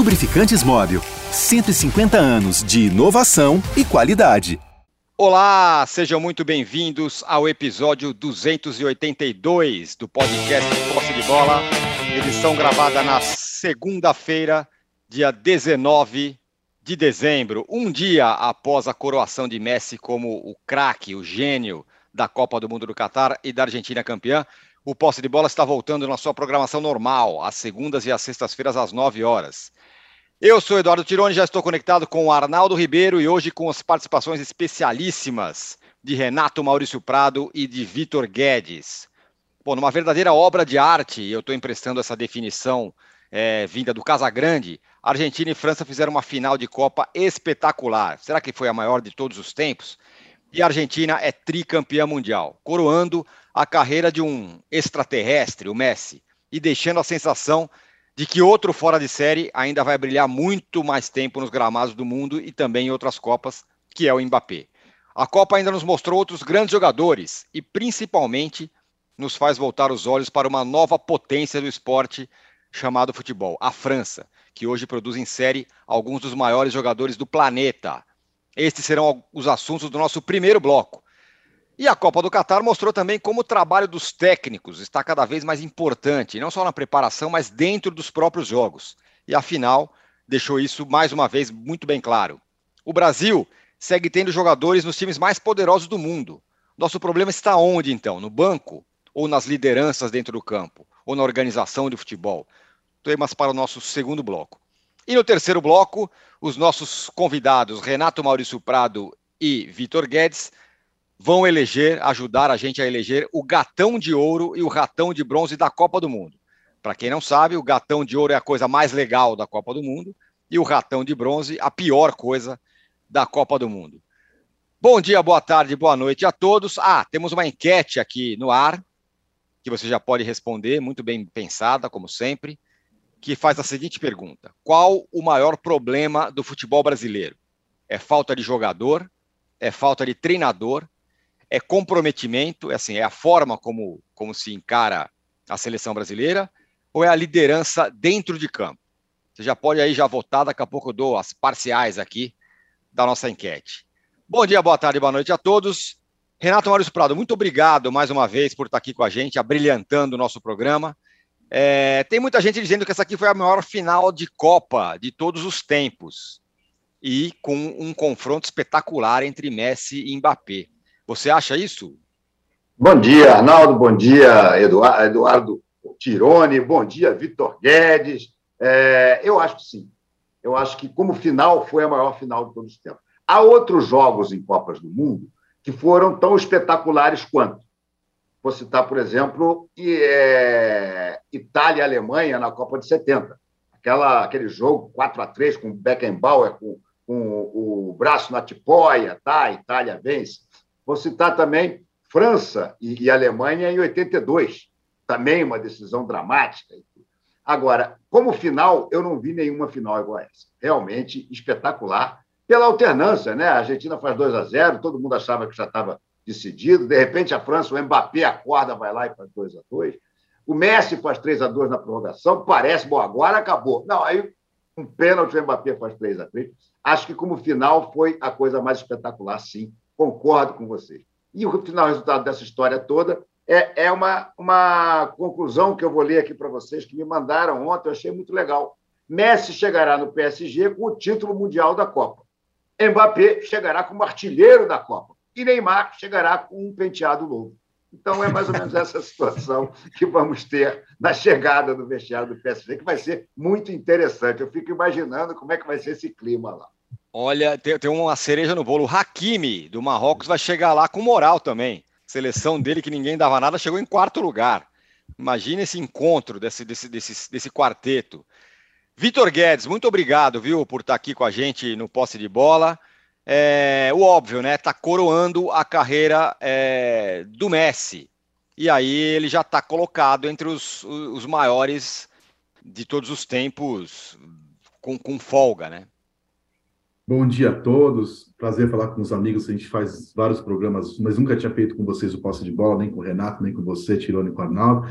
Lubrificantes Móvel. 150 anos de inovação e qualidade. Olá, sejam muito bem-vindos ao episódio 282 do podcast Posse de Bola, edição gravada na segunda-feira, dia 19 de dezembro, um dia após a coroação de Messi como o craque, o gênio da Copa do Mundo do Catar e da Argentina campeã. O Posse de Bola está voltando na sua programação normal, às segundas e às sextas-feiras, às 9 horas. Eu sou Eduardo Tironi, já estou conectado com o Arnaldo Ribeiro e hoje com as participações especialíssimas de Renato Maurício Prado e de Vitor Guedes. Bom, numa verdadeira obra de arte, eu estou emprestando essa definição é, vinda do Casagrande, Argentina e França fizeram uma final de Copa espetacular. Será que foi a maior de todos os tempos? E a Argentina é tricampeã mundial, coroando a carreira de um extraterrestre, o Messi, e deixando a sensação de que outro fora de série ainda vai brilhar muito mais tempo nos gramados do mundo e também em outras Copas, que é o Mbappé. A Copa ainda nos mostrou outros grandes jogadores e, principalmente, nos faz voltar os olhos para uma nova potência do esporte chamado futebol, a França, que hoje produz em série alguns dos maiores jogadores do planeta. Estes serão os assuntos do nosso primeiro bloco. E a Copa do Catar mostrou também como o trabalho dos técnicos está cada vez mais importante, não só na preparação, mas dentro dos próprios jogos. E a final deixou isso mais uma vez muito bem claro. O Brasil segue tendo jogadores nos times mais poderosos do mundo. Nosso problema está onde então? No banco ou nas lideranças dentro do campo? Ou na organização de futebol? Temas para o nosso segundo bloco. E no terceiro bloco, os nossos convidados, Renato Maurício Prado e Vitor Guedes, vão eleger, ajudar a gente a eleger o gatão de ouro e o ratão de bronze da Copa do Mundo. Para quem não sabe, o gatão de ouro é a coisa mais legal da Copa do Mundo e o ratão de bronze a pior coisa da Copa do Mundo. Bom dia, boa tarde, boa noite a todos. Ah, temos uma enquete aqui no ar que você já pode responder, muito bem pensada, como sempre, que faz a seguinte pergunta: Qual o maior problema do futebol brasileiro? É falta de jogador? É falta de treinador? É comprometimento, é assim, é a forma como, como se encara a seleção brasileira, ou é a liderança dentro de campo? Você já pode aí já votar, daqui a pouco eu dou as parciais aqui da nossa enquete. Bom dia, boa tarde, boa noite a todos. Renato Maurício Prado, muito obrigado mais uma vez por estar aqui com a gente, abrilhantando o nosso programa. É, tem muita gente dizendo que essa aqui foi a maior final de Copa de todos os tempos e com um confronto espetacular entre Messi e Mbappé. Você acha isso? Bom dia, Arnaldo. Bom dia, Eduardo, Eduardo Tirone. Bom dia, Vitor Guedes. É, eu acho que sim. Eu acho que, como final, foi a maior final de todos os tempos. Há outros jogos em Copas do Mundo que foram tão espetaculares quanto. Vou citar, por exemplo, é, Itália e Alemanha na Copa de 70. Aquela, aquele jogo 4 a 3 com Beckenbauer, com, com o braço na tipóia, tá? a Itália vence. Vou citar também França e, e Alemanha em 82, também uma decisão dramática. Agora, como final, eu não vi nenhuma final igual a essa. Realmente espetacular, pela alternância, né? A Argentina faz 2 a 0 todo mundo achava que já estava decidido, de repente a França, o Mbappé acorda, vai lá e faz 2 a 2 O Messi faz 3 a 2 na prorrogação, parece, bom, agora acabou. Não, aí um pênalti, o Mbappé faz 3 a 3 Acho que como final foi a coisa mais espetacular, sim, concordo com vocês. E o final resultado dessa história toda é, é uma, uma conclusão que eu vou ler aqui para vocês, que me mandaram ontem, eu achei muito legal. Messi chegará no PSG com o título mundial da Copa. Mbappé chegará como artilheiro da Copa. E Neymar chegará com um penteado novo. Então, é mais ou menos essa situação que vamos ter na chegada do vestiário do PSG, que vai ser muito interessante. Eu fico imaginando como é que vai ser esse clima lá. Olha, tem, tem uma cereja no bolo. O Hakimi, do Marrocos, vai chegar lá com moral também. Seleção dele que ninguém dava nada, chegou em quarto lugar. Imagina esse encontro desse, desse, desse, desse quarteto. Vitor Guedes, muito obrigado, viu, por estar aqui com a gente no posse de bola. É, o óbvio, né? Tá coroando a carreira é, do Messi. E aí ele já está colocado entre os, os maiores de todos os tempos, com, com folga, né? Bom dia a todos. Prazer falar com os amigos. A gente faz vários programas, mas nunca tinha feito com vocês o posse de bola, nem com o Renato, nem com você, Tirone com o Arnaldo.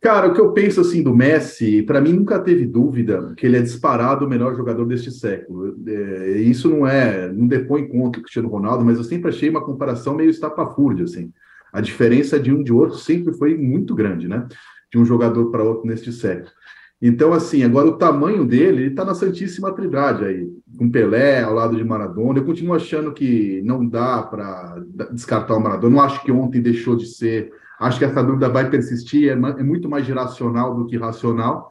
Cara, o que eu penso assim do Messi, para mim nunca teve dúvida que ele é disparado o melhor jogador deste século. É, isso não é, não depõe contra o Cristiano Ronaldo, mas eu sempre achei uma comparação meio estapafúrdia, assim. A diferença de um de outro sempre foi muito grande, né? De um jogador para outro neste século. Então, assim, agora o tamanho dele, ele está na Santíssima Trindade aí, com Pelé ao lado de Maradona. Eu continuo achando que não dá para descartar o Maradona. Não acho que ontem deixou de ser. Acho que essa dúvida vai persistir, é, é muito mais geracional do que racional.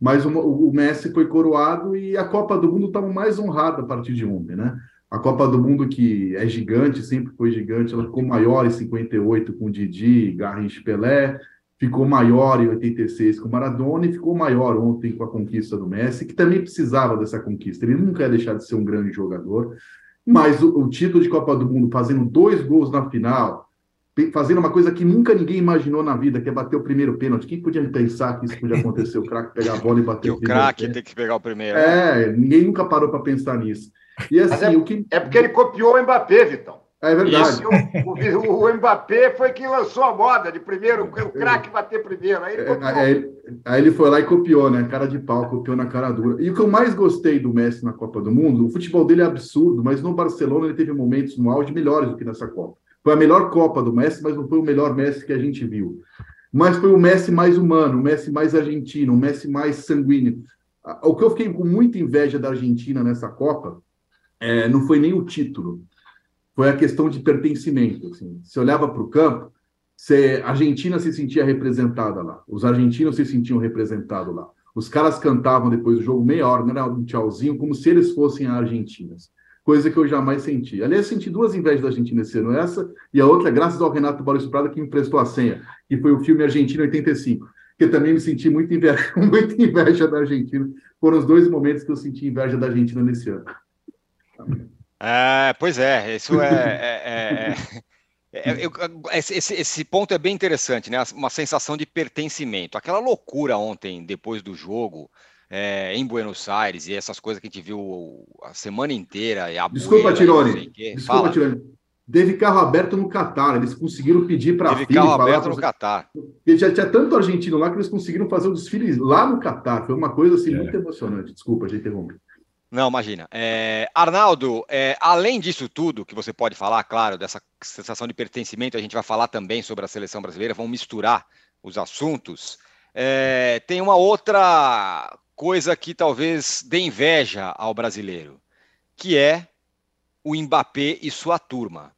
Mas o, o Messi foi coroado e a Copa do Mundo estava mais honrada a partir de ontem, né? A Copa do Mundo, que é gigante, sempre foi gigante, ela ficou maior em 58 com Didi, Garrincha Pelé ficou maior em 86 com o Maradona e ficou maior ontem com a conquista do Messi, que também precisava dessa conquista. Ele nunca ia deixar de ser um grande jogador, mas o, o título de Copa do Mundo, fazendo dois gols na final, fazendo uma coisa que nunca ninguém imaginou na vida, que é bater o primeiro pênalti. Quem podia pensar que isso podia acontecer? O craque pegar a bola e bater que o craque tem que pegar o primeiro. É, ninguém nunca parou para pensar nisso. E assim, é, o que... é porque ele copiou o Mbappé, Vitão. É verdade. O, o, o, Mbappé foi quem lançou a moda de primeiro, o craque bater primeiro. Aí ele, é, aí, aí ele, foi lá e copiou, né? Cara de pau, copiou na cara dura. E o que eu mais gostei do Messi na Copa do Mundo, o futebol dele é absurdo, mas no Barcelona ele teve momentos no auge melhores do que nessa Copa. Foi a melhor Copa do Messi, mas não foi o melhor Messi que a gente viu. Mas foi o Messi mais humano, o Messi mais argentino, o Messi mais sanguíneo. O que eu fiquei com muita inveja da Argentina nessa Copa é, não foi nem o título foi a questão de pertencimento. Assim. Você olhava para o campo, a Argentina se sentia representada lá, os argentinos se sentiam representados lá. Os caras cantavam depois do jogo meia hora, era um tchauzinho, como se eles fossem argentinos. Coisa que eu jamais senti. Aliás, senti duas invejas da Argentina esse ano. Essa e a outra, graças ao Renato Maurício Prada, que me emprestou a senha, que foi o filme Argentina 85. Que também me senti muito inveja, inveja da Argentina. Foram os dois momentos que eu senti inveja da Argentina nesse ano. É, pois é, isso é. é, é, é eu, esse, esse, ponto é bem interessante, né? Uma sensação de pertencimento. Aquela loucura ontem, depois do jogo, é, em Buenos Aires, e essas coisas que a gente viu a semana inteira. A Desculpa, Tirone. Desculpa, Tirone. Teve carro aberto no Catar, eles conseguiram pedir para Teve carro aberto no Catar. Porque já tinha tanto argentino lá que eles conseguiram fazer o desfile lá no Catar. Foi uma coisa assim, muito emocionante. Desculpa, já interrompi. Não, imagina. É, Arnaldo, é, além disso tudo que você pode falar, claro, dessa sensação de pertencimento, a gente vai falar também sobre a seleção brasileira, vamos misturar os assuntos. É, tem uma outra coisa que talvez dê inveja ao brasileiro, que é o Mbappé e sua turma.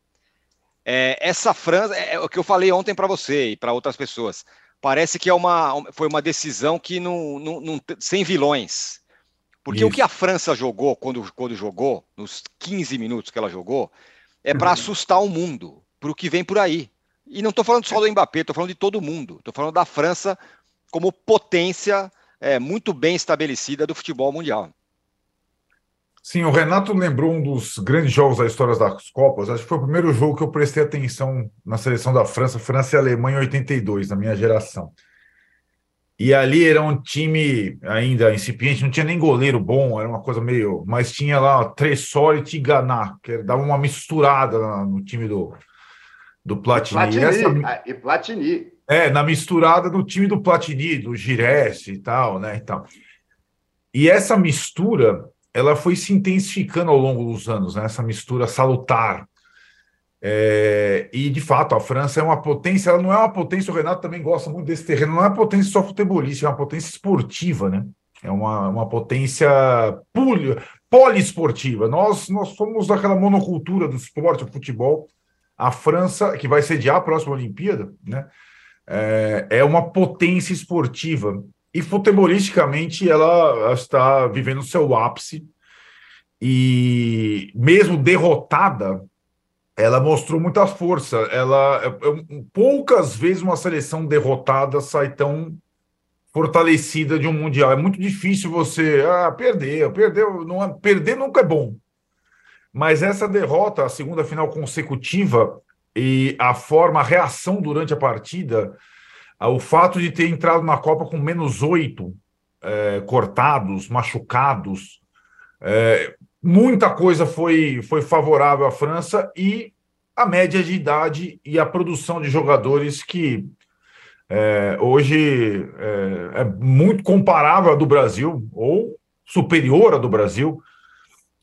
É, essa França, é, é o que eu falei ontem para você e para outras pessoas, parece que é uma, foi uma decisão que não, não, não sem vilões porque Isso. o que a França jogou quando, quando jogou, nos 15 minutos que ela jogou, é para uhum. assustar o mundo, para o que vem por aí. E não estou falando só do Mbappé, estou falando de todo mundo. Estou falando da França como potência é, muito bem estabelecida do futebol mundial. Sim, o Renato lembrou um dos grandes jogos da história das Copas. Acho que foi o primeiro jogo que eu prestei atenção na seleção da França, França e Alemanha em 82, na minha geração. E ali era um time ainda incipiente, não tinha nem goleiro bom, era uma coisa meio. Mas tinha lá Tressor e Tiganá, que dava uma misturada no time do, do Platini. Platini, e, essa, ah, e Platini. É, na misturada do time do Platini, do Giresse e tal, né? E, tal. e essa mistura, ela foi se intensificando ao longo dos anos, né? Essa mistura salutar é, e de fato, a França é uma potência, ela não é uma potência, o Renato também gosta muito desse terreno, não é uma potência só futebolística, é uma potência esportiva, né? É uma, uma potência poli, poliesportiva. Nós, nós somos daquela monocultura do esporte, o futebol. A França, que vai sediar a próxima Olimpíada, né? É, é uma potência esportiva. E futebolisticamente ela está vivendo seu ápice. E mesmo derrotada ela mostrou muita força. Ela poucas vezes uma seleção derrotada sai tão fortalecida de um mundial. É muito difícil você ah, perder, perdeu, não é, perder nunca é bom. Mas essa derrota, a segunda final consecutiva e a forma, a reação durante a partida, o fato de ter entrado na Copa com menos oito é, cortados, machucados, é, muita coisa foi, foi favorável à França e a média de idade e a produção de jogadores que é, hoje é, é, muito comparável à do Brasil, ou superior à do Brasil,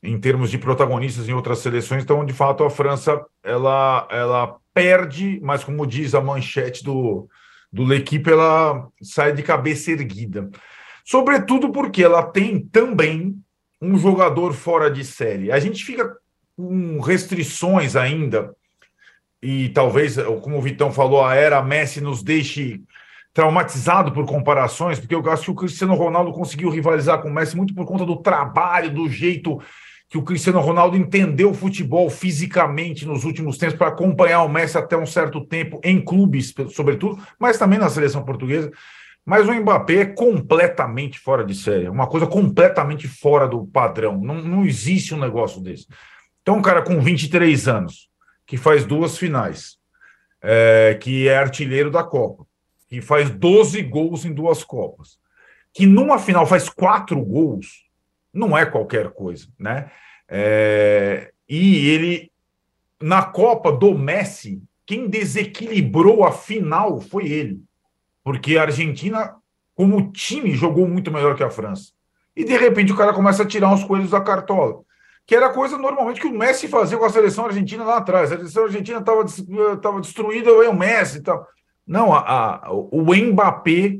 em termos de protagonistas em outras seleções. Então, de fato, a França ela, ela perde, mas como diz a manchete do, do L'Equipe, ela sai de cabeça erguida. Sobretudo porque ela tem também um jogador fora de série. A gente fica com restrições ainda, e talvez, como o Vitão falou, a era Messi nos deixe traumatizado por comparações, porque eu acho que o Cristiano Ronaldo conseguiu rivalizar com o Messi muito por conta do trabalho, do jeito que o Cristiano Ronaldo entendeu o futebol fisicamente nos últimos tempos para acompanhar o Messi até um certo tempo em clubes, sobretudo, mas também na seleção portuguesa. Mas o Mbappé é completamente fora de série, uma coisa completamente fora do padrão. Não, não existe um negócio desse. Então, um cara com 23 anos, que faz duas finais, é, que é artilheiro da Copa, que faz 12 gols em duas Copas, que numa final faz quatro gols, não é qualquer coisa, né? É, e ele, na Copa do Messi, quem desequilibrou a final foi ele, porque a Argentina, como time, jogou muito melhor que a França. E de repente o cara começa a tirar uns coelhos da cartola, que era coisa normalmente que o Messi fazia com a seleção argentina lá atrás. A seleção argentina estava destruída, o Messi e tal. Não, a, a, o Mbappé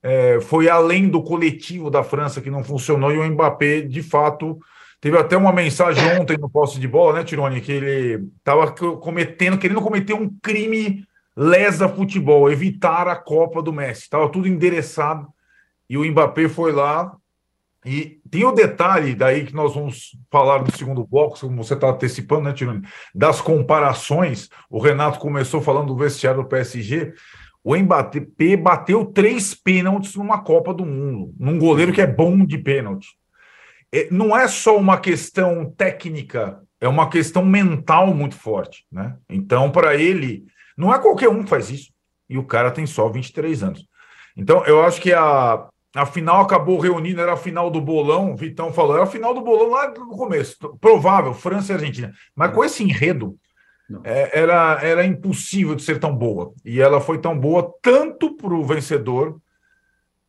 é, foi além do coletivo da França que não funcionou e o Mbappé, de fato, teve até uma mensagem ontem no posse de bola, né, Tirone, que ele estava cometendo, querendo cometer um crime lesa futebol, evitar a Copa do Messi. Estava tudo endereçado e o Mbappé foi lá. E tem o detalhe daí que nós vamos falar no segundo bloco, como você está antecipando, né, Tirone, das comparações. O Renato começou falando do vestiário do PSG o Mbappé bateu três pênaltis numa Copa do Mundo, num goleiro que é bom de pênalti. É, não é só uma questão técnica, é uma questão mental muito forte, né? Então, para ele, não é qualquer um que faz isso. E o cara tem só 23 anos. Então, eu acho que a, a final acabou reunindo, era a final do bolão, o Vitão falou, era a final do bolão lá no começo, provável, França e Argentina. Mas com esse enredo, é, era, era impossível de ser tão boa. E ela foi tão boa tanto para o vencedor,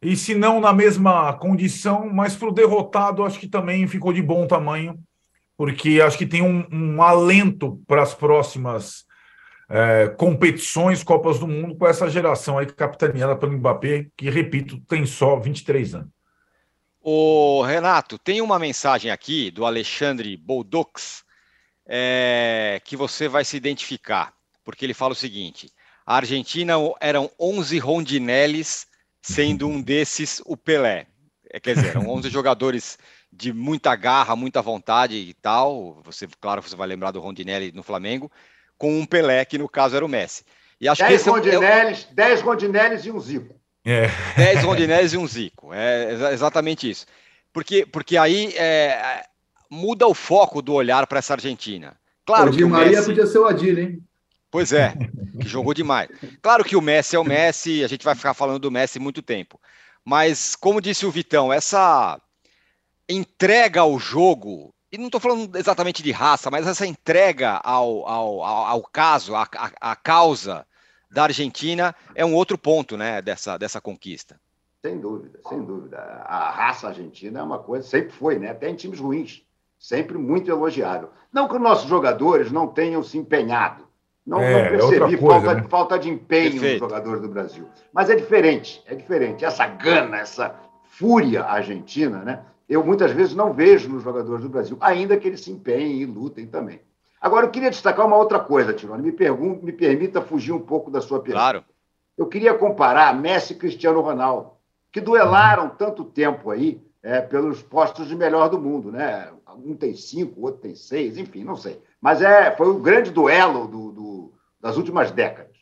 e se não na mesma condição, mas para o derrotado, acho que também ficou de bom tamanho, porque acho que tem um, um alento para as próximas é, competições, Copas do Mundo, com essa geração aí capitaneada pelo Mbappé, que, repito, tem só 23 anos. O Renato, tem uma mensagem aqui do Alexandre Boldux, é, que você vai se identificar, porque ele fala o seguinte: a Argentina eram 11 rondinelles, sendo um desses o Pelé. É, quer dizer, eram 11 jogadores de muita garra, muita vontade e tal. Você, claro, você vai lembrar do Rondinelli no Flamengo, com um Pelé, que no caso era o Messi. E acho 10 que Rondinelles, é... 10 Rondinelles e um Zico. É. 10 Rondinelles e um Zico. É exatamente isso. Porque, porque aí é, muda o foco do olhar para essa Argentina. Claro o Di Maria Messi... podia ser o Adir, hein? Pois é, que jogou demais. Claro que o Messi é o Messi, a gente vai ficar falando do Messi muito tempo. Mas, como disse o Vitão, essa entrega ao jogo, e não estou falando exatamente de raça, mas essa entrega ao, ao, ao, caso, à, à causa da Argentina, é um outro ponto né, dessa, dessa conquista. Sem dúvida, sem dúvida. A raça argentina é uma coisa, sempre foi, né? até em times ruins sempre muito elogiável. Não que os nossos jogadores não tenham se empenhado. Não, é, não é percebi é coisa, falta, né? falta, de empenho Perfeito. nos jogadores do Brasil. Mas é diferente, é diferente. Essa gana, essa fúria argentina, né? Eu muitas vezes não vejo nos jogadores do Brasil, ainda que eles se empenhem e lutem também. Agora, eu queria destacar uma outra coisa, Tirone. Me, me permita fugir um pouco da sua pergunta. Claro. Eu queria comparar Messi e Cristiano Ronaldo, que duelaram tanto tempo aí é, pelos postos de melhor do mundo, né? um tem cinco, o outro tem seis, enfim, não sei. Mas é, foi o grande duelo do, do, das últimas décadas.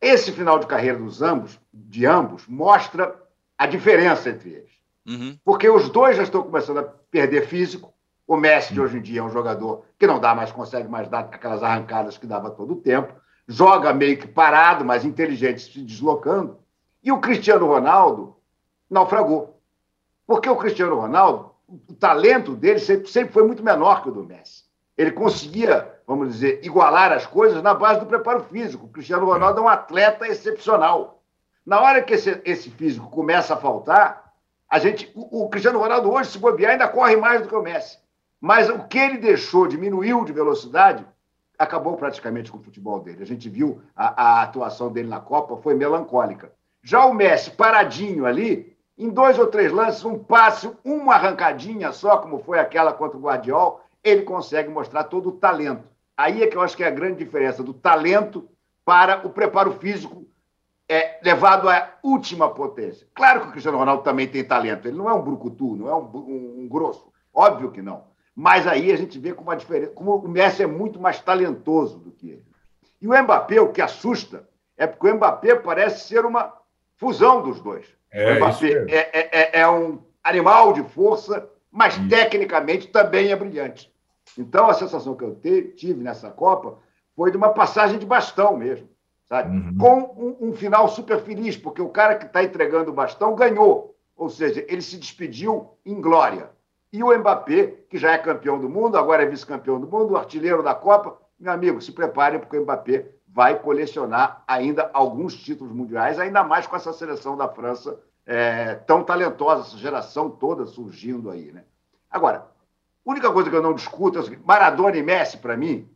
Esse final de carreira dos ambos, de ambos mostra a diferença entre eles. Uhum. Porque os dois já estão começando a perder físico. O Messi de hoje em dia é um jogador que não dá mais, consegue mais dar aquelas arrancadas que dava todo o tempo. Joga meio que parado, mas inteligente, se deslocando. E o Cristiano Ronaldo naufragou. Porque o Cristiano Ronaldo o talento dele sempre, sempre foi muito menor que o do Messi. Ele conseguia, vamos dizer, igualar as coisas na base do preparo físico. O Cristiano Ronaldo é um atleta excepcional. Na hora que esse, esse físico começa a faltar, a gente, o, o, Cristiano Ronaldo hoje, se bobear, ainda corre mais do que o Messi. Mas o que ele deixou, diminuiu de velocidade, acabou praticamente com o futebol dele. A gente viu a, a atuação dele na Copa, foi melancólica. Já o Messi, paradinho ali, em dois ou três lances, um passe, uma arrancadinha só, como foi aquela contra o Guardiol, ele consegue mostrar todo o talento. Aí é que eu acho que é a grande diferença do talento para o preparo físico é, levado à última potência. Claro que o Cristiano Ronaldo também tem talento, ele não é um brucutu, não é um, um, um grosso, óbvio que não. Mas aí a gente vê como, a diferença, como o Messi é muito mais talentoso do que ele. E o Mbappé, o que assusta, é porque o Mbappé parece ser uma fusão dos dois. É, o Mbappé é, é, é, é, um animal de força, mas isso. tecnicamente também é brilhante. Então, a sensação que eu tive nessa Copa foi de uma passagem de bastão mesmo, sabe? Uhum. Com um, um, final super feliz, porque o cara que está entregando o bastão ganhou. Ou seja, ele se despediu em glória. E o Mbappé, que já é campeão do mundo, agora é vice-campeão do mundo, artilheiro da Copa, meu amigo, se preparem, porque o Mbappé vai colecionar ainda alguns títulos mundiais, ainda mais com essa seleção da França é, tão talentosa, essa geração toda surgindo aí. Né? Agora, a única coisa que eu não discuto é o seguinte: Maradona e Messi, para mim,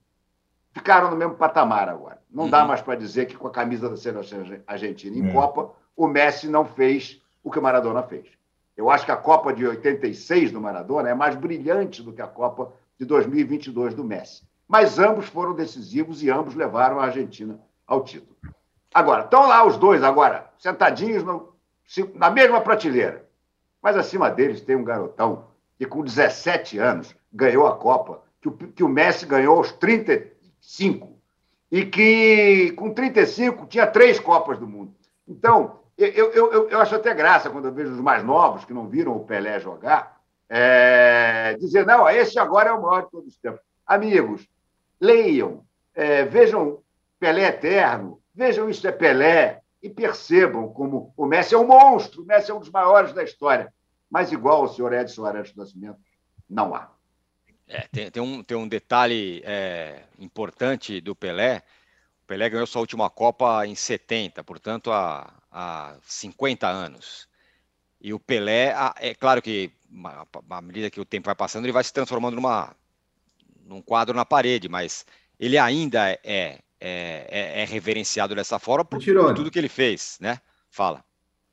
ficaram no mesmo patamar agora. Não uhum. dá mais para dizer que com a camisa da seleção argentina em é. Copa, o Messi não fez o que o Maradona fez. Eu acho que a Copa de 86 do Maradona é mais brilhante do que a Copa de 2022 do Messi mas ambos foram decisivos e ambos levaram a Argentina ao título. Agora, estão lá os dois agora, sentadinhos no, na mesma prateleira. Mas acima deles tem um garotão que com 17 anos ganhou a Copa, que o, que o Messi ganhou aos 35 e que com 35 tinha três Copas do Mundo. Então, eu, eu, eu, eu acho até graça quando eu vejo os mais novos que não viram o Pelé jogar, é, dizer, não, esse agora é o maior de todos os tempos. Amigos, leiam, é, vejam Pelé Eterno, vejam Isso é Pelé e percebam como o Messi é um monstro, o Messi é um dos maiores da história. Mas igual ao senhor Edson Arantes do Nascimento, não há. É, tem, tem, um, tem um detalhe é, importante do Pelé. O Pelé ganhou sua última Copa em 70, portanto, há, há 50 anos. E o Pelé, é claro que à medida que o tempo vai passando, ele vai se transformando numa num quadro na parede, mas ele ainda é, é, é, é reverenciado dessa forma por, por, tudo que ele fez, né? Fala.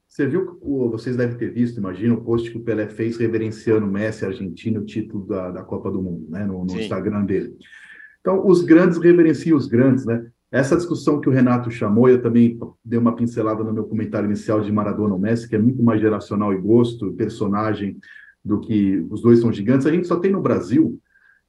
Você viu, vocês devem ter visto, imagina, o post que o Pelé fez reverenciando o Messi Argentina, o título da, da Copa do Mundo, né? No, no Instagram dele. Então, os grandes reverenciam os grandes, né? Essa discussão que o Renato chamou, eu também dei uma pincelada no meu comentário inicial de Maradona ou Messi, que é muito mais geracional e gosto, personagem, do que os dois são gigantes. A gente só tem no Brasil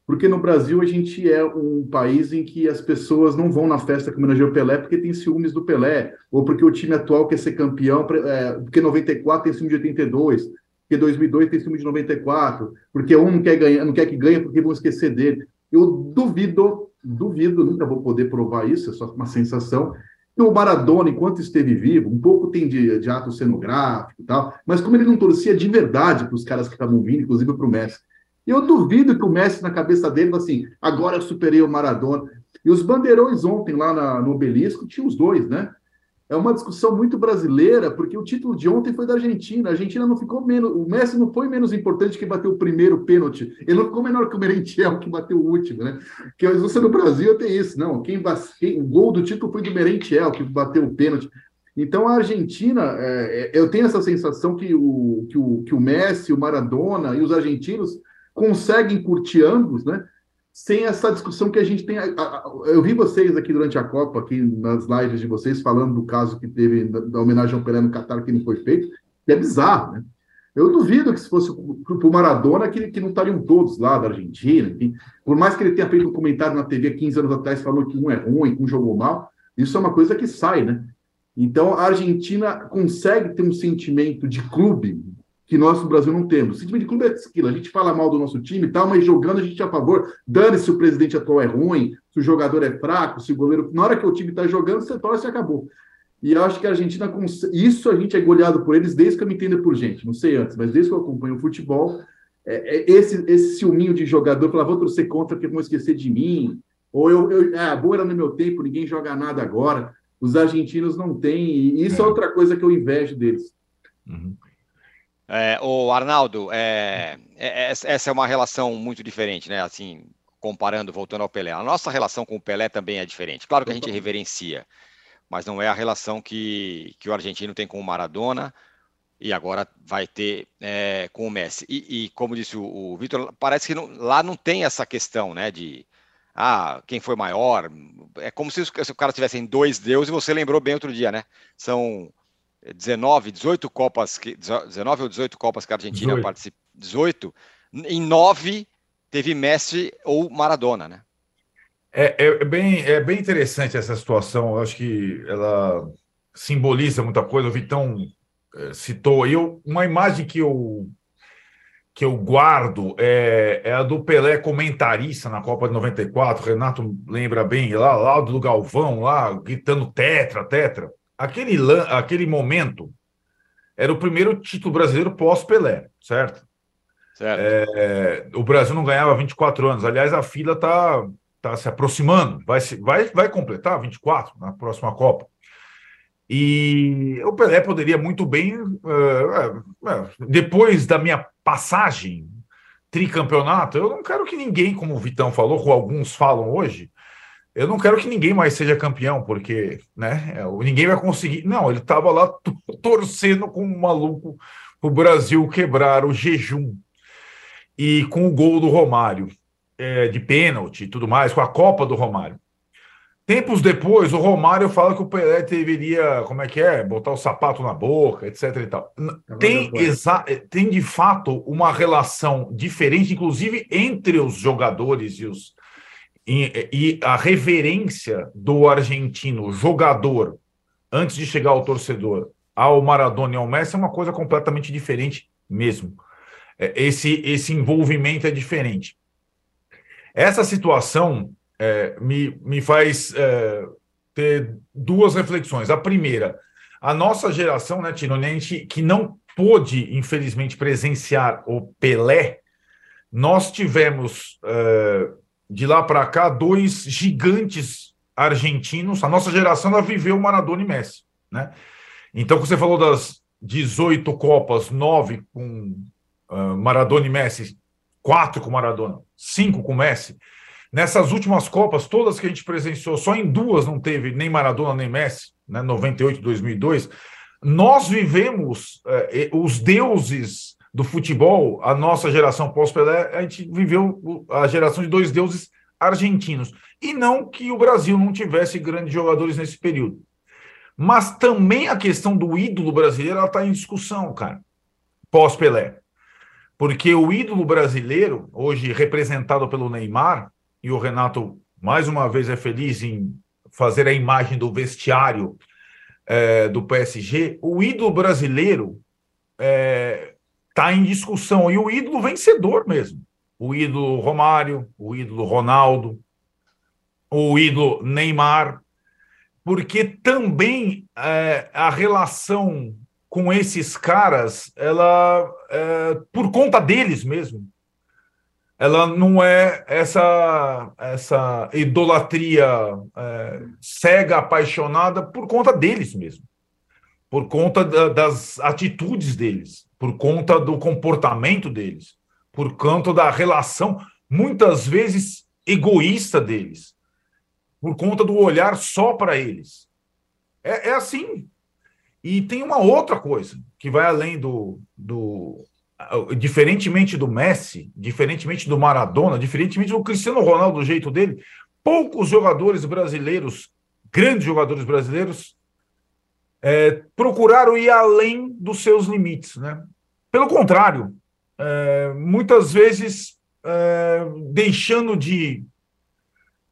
porque no Brasil a gente é um país em que as pessoas não vão na festa que homenageia o Pelé porque tem ciúmes do Pelé, ou porque o time atual quer ser campeão, é, porque 94 tem ciúme de 82, porque 2002 tem ciúme de 94, porque um não quer, ganhar, não quer que ganhe porque vão esquecer dele. Eu duvido, duvido, nunca vou poder provar isso, é só uma sensação, que o Maradona, enquanto esteve vivo, um pouco tem de, de ato cenográfico e tal, mas como ele não torcia de verdade para os caras que estavam vindo, inclusive para o Messi, e eu duvido que o Messi, na cabeça dele, assim, agora eu superei o Maradona. E os bandeirões ontem lá na, no Obelisco tinham os dois, né? É uma discussão muito brasileira, porque o título de ontem foi da Argentina. A Argentina não ficou menos. O Messi não foi menos importante que bateu o primeiro pênalti. Ele não ficou menor que o Merentiel, que bateu o último, né? Que você no Brasil tem isso. Não, quem, quem o gol do título foi do Merentiel, que bateu o pênalti. Então a Argentina, é, é eu tenho essa sensação que o, que o, que o Messi, o Maradona e os argentinos conseguem curtir ambos, né? Sem essa discussão que a gente tem. Eu vi vocês aqui durante a Copa, aqui nas lives de vocês, falando do caso que teve da homenagem ao Pelé no Catar que não foi feito, que é bizarro, né? Eu duvido que se fosse para o Maradona, que, que não estariam todos lá da Argentina. Enfim. Por mais que ele tenha feito um comentário na TV 15 anos atrás, falou que um é ruim, que um jogou mal, isso é uma coisa que sai, né? Então a Argentina consegue ter um sentimento de clube que nós no Brasil não temos. O time de clube é aquilo, a gente fala mal do nosso time e tal, mas jogando a gente é a favor. Dane se o presidente atual é ruim, se o jogador é fraco, se o goleiro. Na hora que o time está jogando, você torce e acabou. E eu acho que a Argentina. Isso a gente é goleado por eles desde que eu me entendo por gente. Não sei antes, mas desde que eu acompanho o futebol, é, é, esse, esse ciúminho de jogador, falar, vou torcer contra porque vão esquecer de mim, ou eu, eu ah, boa era no meu tempo, ninguém joga nada agora. Os argentinos não têm, e isso é, é outra coisa que eu invejo deles. Uhum. É, o Arnaldo, é, é, essa é uma relação muito diferente, né? Assim, comparando, voltando ao Pelé. A nossa relação com o Pelé também é diferente. Claro que a gente reverencia, mas não é a relação que, que o argentino tem com o Maradona e agora vai ter é, com o Messi. E, e como disse o, o Vitor, parece que não, lá não tem essa questão, né? De ah, quem foi maior. É como se, se o cara tivesse dois deuses, e você lembrou bem outro dia, né? São 19, 18 Copas, que, 19 ou 18 Copas que a Argentina participou, 18, em 9 teve Messi ou Maradona, né? É, é, bem, é bem interessante essa situação. Eu acho que ela simboliza muita coisa. O Vitão é, citou aí uma imagem que eu que eu guardo é, é, a do Pelé comentarista na Copa de 94. Renato lembra bem, lá, lá do Galvão, lá gritando tetra, tetra. Aquele, aquele momento era o primeiro título brasileiro pós-Pelé, certo? certo. É, o Brasil não ganhava 24 anos. Aliás, a fila está tá se aproximando. Vai, vai, vai completar 24 na próxima Copa. E o Pelé poderia muito bem, uh, uh, depois da minha passagem tricampeonato, eu não quero que ninguém, como o Vitão falou, como alguns falam hoje, eu não quero que ninguém mais seja campeão, porque né, ninguém vai conseguir. Não, ele estava lá torcendo com um maluco o Brasil quebrar o jejum. E com o gol do Romário, é, de pênalti e tudo mais, com a Copa do Romário. Tempos depois, o Romário fala que o Pelé deveria, como é que é, botar o sapato na boca, etc. E tal. Tem, exa tem de fato uma relação diferente, inclusive entre os jogadores e os e, e a reverência do argentino jogador antes de chegar ao torcedor ao Maradona e ao Messi é uma coisa completamente diferente mesmo. É, esse esse envolvimento é diferente. Essa situação é, me, me faz é, ter duas reflexões. A primeira, a nossa geração, né, Tino, né, que não pôde, infelizmente, presenciar o Pelé, nós tivemos é, de lá para cá dois gigantes argentinos. A nossa geração ela viveu Maradona e Messi, né? Então, você falou das 18 Copas, nove com uh, Maradona e Messi, quatro com Maradona, cinco com Messi. Nessas últimas Copas, todas que a gente presenciou, só em duas não teve nem Maradona nem Messi, né, 98 2002. Nós vivemos eh, os deuses do futebol, a nossa geração pós-Pelé, a gente viveu a geração de dois deuses argentinos. E não que o Brasil não tivesse grandes jogadores nesse período. Mas também a questão do ídolo brasileiro está em discussão, cara, pós-Pelé. Porque o ídolo brasileiro, hoje representado pelo Neymar, e o Renato, mais uma vez, é feliz em fazer a imagem do vestiário é, do PSG, o ídolo brasileiro é, tá em discussão, e o ídolo vencedor mesmo. O ídolo Romário, o ídolo Ronaldo, o ídolo Neymar, porque também é, a relação com esses caras, ela, é, por conta deles mesmo, ela não é essa essa idolatria é, cega, apaixonada por conta deles mesmo, por conta da, das atitudes deles, por conta do comportamento deles, por conta da relação muitas vezes egoísta deles, por conta do olhar só para eles. É, é assim. E tem uma outra coisa que vai além do, do diferentemente do Messi, diferentemente do Maradona, diferentemente do Cristiano Ronaldo, do jeito dele, poucos jogadores brasileiros, grandes jogadores brasileiros, é, procuraram ir além dos seus limites. Né? Pelo contrário, é, muitas vezes é, deixando de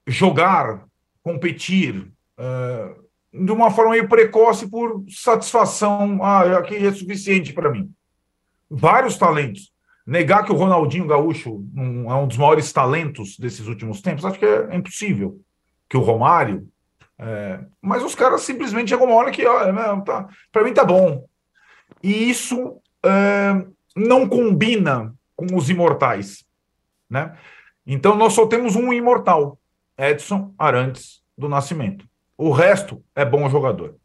jogar, competir, é, de uma forma meio precoce por satisfação, ah, aqui é suficiente para mim vários talentos. Negar que o Ronaldinho Gaúcho um, é um dos maiores talentos desses últimos tempos, acho que é, impossível. Que o Romário. É, mas os caras simplesmente chegam uma hora que, olha, tá, para mim tá bom. E isso é, não combina com os imortais, né? Então nós só temos um imortal, Edson Arantes do Nascimento. O resto é bom jogador.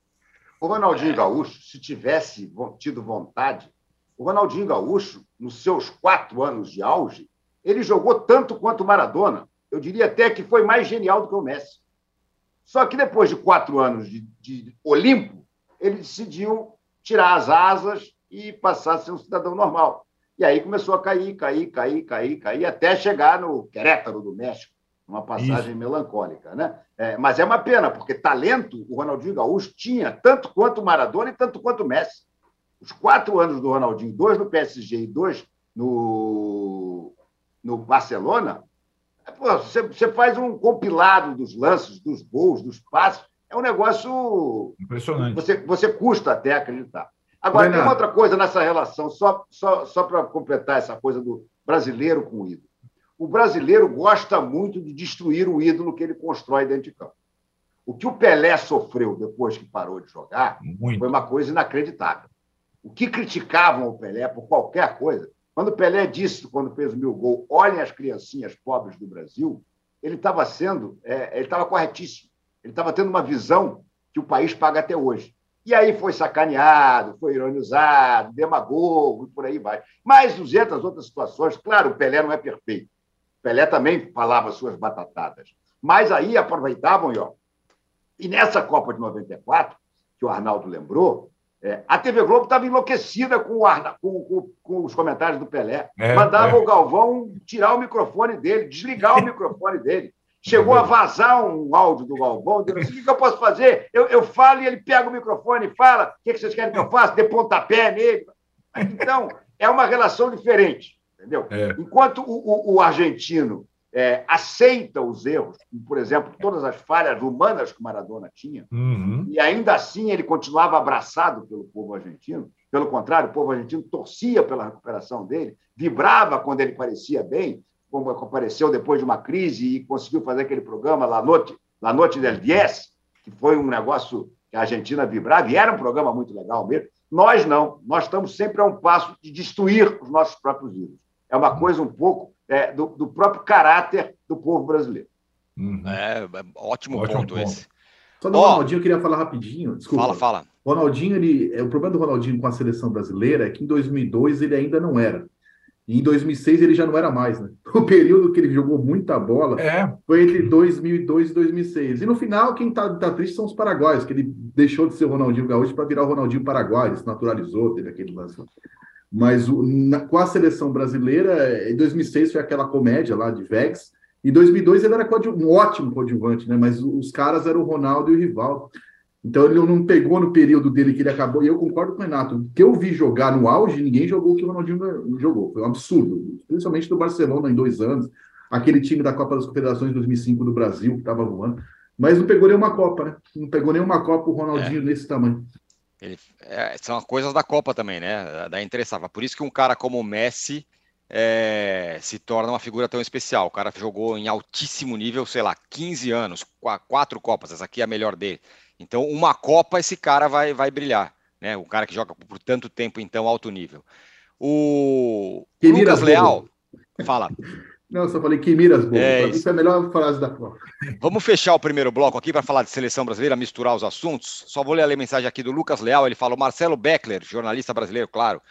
O Ronaldinho Gaúcho, se tivesse tido vontade, o Ronaldinho Gaúcho, nos seus quatro anos de auge, ele jogou tanto quanto o Maradona. Eu diria até que foi mais genial do que o Messi. Só que depois de quatro anos de, de Olimpo, ele decidiu tirar as asas e passar a ser um cidadão normal. E aí começou a cair, cair, cair, cair, cair, até chegar no Querétaro do México, uma passagem Isso. melancólica. Né? É, mas é uma pena, porque talento o Ronaldinho Gaúcho tinha tanto quanto o Maradona e tanto quanto o Messi. Os quatro anos do Ronaldinho, dois no PSG e dois no, no Barcelona, você, você faz um compilado dos lances, dos gols, dos passos, é um negócio. Impressionante. Você, você custa até acreditar. Agora, tem uma outra coisa nessa relação, só, só, só para completar essa coisa do brasileiro com o ídolo. O brasileiro gosta muito de destruir o ídolo que ele constrói dentro de campo. O que o Pelé sofreu depois que parou de jogar muito. foi uma coisa inacreditável. O que criticavam o Pelé por qualquer coisa, quando Pelé disse, quando fez o mil gol, olhem as criancinhas pobres do Brasil, ele estava sendo, é, ele estava corretíssimo. Ele estava tendo uma visão que o país paga até hoje. E aí foi sacaneado, foi ironizado, demagogo e por aí vai. Mas 200 outras situações, claro, o Pelé não é perfeito. O Pelé também falava suas batatadas. Mas aí aproveitavam, e, ó, e nessa Copa de 94, que o Arnaldo lembrou, é, a TV Globo estava enlouquecida com, o Arna, com, com, com, os comentários do Pelé. É, Mandava é. o Galvão tirar o microfone dele, desligar o microfone dele. Chegou a vazar um áudio do Galvão, dizendo assim: o que eu posso fazer? Eu, eu falo e ele pega o microfone e fala: o que, vocês querem que eu faça? Dê pontapé nele. Então, é uma relação diferente, entendeu? É. Enquanto o, o, o argentino é, aceita os erros, por exemplo, todas as falhas humanas que Maradona tinha, uhum. e ainda assim ele continuava abraçado pelo povo argentino. Pelo contrário, o povo argentino torcia pela recuperação dele, vibrava quando ele parecia bem, como apareceu depois de uma crise e conseguiu fazer aquele programa La Noite, La Noite del Diez, que foi um negócio que a Argentina vibrava, e era um programa muito legal mesmo. Nós não, nós estamos sempre a um passo de destruir os nossos próprios ídolos. É uma coisa um pouco é, do, do, próprio caráter do povo brasileiro. Uhum. É, é, ótimo, ótimo ponto, ponto, esse. Só do oh, Ronaldinho, eu queria falar rapidinho. Desculpa. Fala, fala. Ronaldinho, ele, é, o problema do Ronaldinho com a seleção brasileira é que em 2002 ele ainda não era. E em 2006 ele já não era mais, né? O período que ele jogou muita bola é. foi entre 2002 e 2006. E no final, quem tá, tá triste são os paraguaios, que ele deixou de ser o Ronaldinho Gaúcho para virar o Ronaldinho Paraguai, ele se naturalizou, teve aquele lance. Mas o, na, com a seleção brasileira, em 2006 foi aquela comédia lá de Vex, em 2002 ele era um ótimo coadjuvante, né? Mas os caras eram o Ronaldo e o Rivaldo. Então ele não pegou no período dele que ele acabou. E eu concordo com o Renato. O que eu vi jogar no auge, ninguém jogou o que o Ronaldinho jogou. Foi um absurdo. Principalmente do Barcelona em dois anos. Aquele time da Copa das Confederações de 2005 do Brasil, que estava voando. Mas não pegou nenhuma Copa, né? Não pegou nenhuma Copa o Ronaldinho é. nesse tamanho. Ele, é, são coisas da Copa também, né? Da interessava. Por isso que um cara como o Messi é, se torna uma figura tão especial. O cara jogou em altíssimo nível, sei lá, 15 anos, quatro Copas. Essa aqui é a melhor dele. Então, uma Copa, esse cara vai, vai brilhar. Né? O cara que joga por tanto tempo, então, alto nível. O que Lucas Leal, fala. Não, só falei que miras boas. É isso é a melhor frase da Copa. Vamos fechar o primeiro bloco aqui para falar de seleção brasileira, misturar os assuntos. Só vou ler a mensagem aqui do Lucas Leal. Ele falou: Marcelo Beckler, jornalista brasileiro, claro,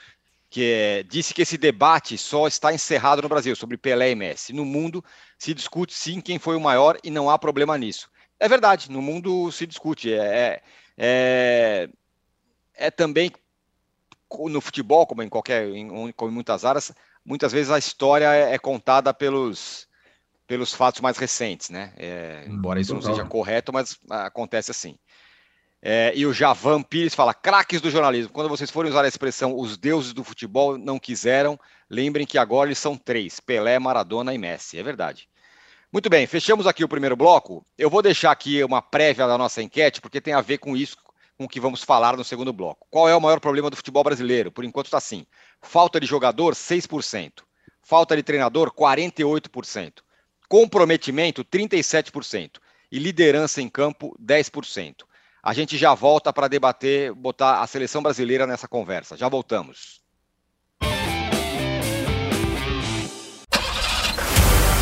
que é, disse que esse debate só está encerrado no Brasil sobre Pelé e Messi. No mundo se discute sim quem foi o maior e não há problema nisso. É verdade, no mundo se discute. É, é, é também no futebol, como em qualquer, em, como em muitas áreas, muitas vezes a história é, é contada pelos, pelos fatos mais recentes, né? É, hum, embora isso não seja correto, mas acontece assim. É, e o Javan Pires fala: craques do jornalismo. Quando vocês forem usar a expressão os deuses do futebol não quiseram, lembrem que agora eles são três: Pelé, Maradona e Messi. É verdade. Muito bem, fechamos aqui o primeiro bloco. Eu vou deixar aqui uma prévia da nossa enquete, porque tem a ver com isso, com o que vamos falar no segundo bloco. Qual é o maior problema do futebol brasileiro? Por enquanto está assim: falta de jogador, 6%. Falta de treinador, 48%. Comprometimento, 37%. E liderança em campo, 10%. A gente já volta para debater, botar a seleção brasileira nessa conversa. Já voltamos.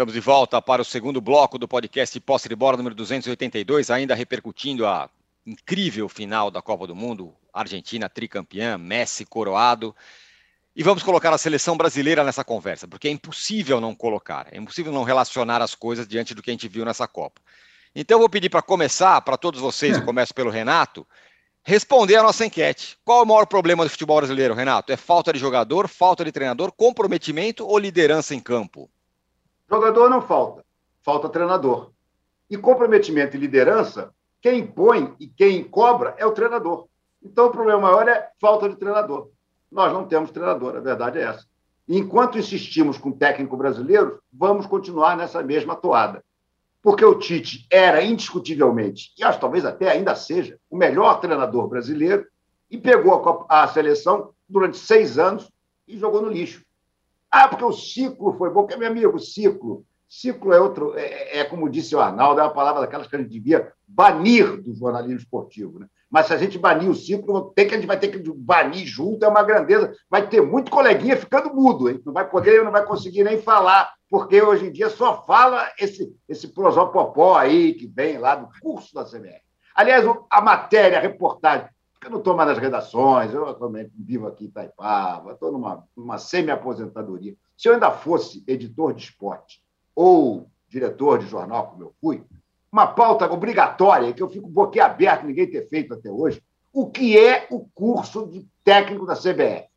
Estamos de volta para o segundo bloco do podcast Posse de Bola número 282, ainda repercutindo a incrível final da Copa do Mundo, Argentina tricampeã, Messi coroado. E vamos colocar a seleção brasileira nessa conversa, porque é impossível não colocar, é impossível não relacionar as coisas diante do que a gente viu nessa Copa. Então eu vou pedir para começar, para todos vocês, eu começo pelo Renato, responder a nossa enquete. Qual é o maior problema do futebol brasileiro, Renato? É falta de jogador, falta de treinador, comprometimento ou liderança em campo? Jogador não falta, falta treinador. E comprometimento e liderança, quem põe e quem cobra é o treinador. Então o problema maior é falta de treinador. Nós não temos treinador, a verdade é essa. Enquanto insistimos com o técnico brasileiro, vamos continuar nessa mesma toada. Porque o Tite era indiscutivelmente, e acho talvez até ainda seja, o melhor treinador brasileiro, e pegou a, a seleção durante seis anos e jogou no lixo. Ah, porque o ciclo foi bom, porque, meu amigo, ciclo. Ciclo é outro, é, é, como disse o Arnaldo, é uma palavra daquelas que a gente devia banir do jornalismo esportivo. Né? Mas se a gente banir o ciclo, tem que, a gente vai ter que banir junto, é uma grandeza. Vai ter muito coleguinha ficando mudo, hein? não vai poder, não vai conseguir nem falar, porque hoje em dia só fala esse, esse prosopopó aí que vem lá do curso da CBR. Aliás, a matéria, a reportagem, eu não estou mais nas redações, eu atualmente vivo aqui em Itaipava, estou numa, numa semi-aposentadoria. Se eu ainda fosse editor de esporte ou diretor de jornal, como eu fui, uma pauta obrigatória, que eu fico boquiaberto, ninguém ter feito até hoje, o que é o curso de técnico da CBF?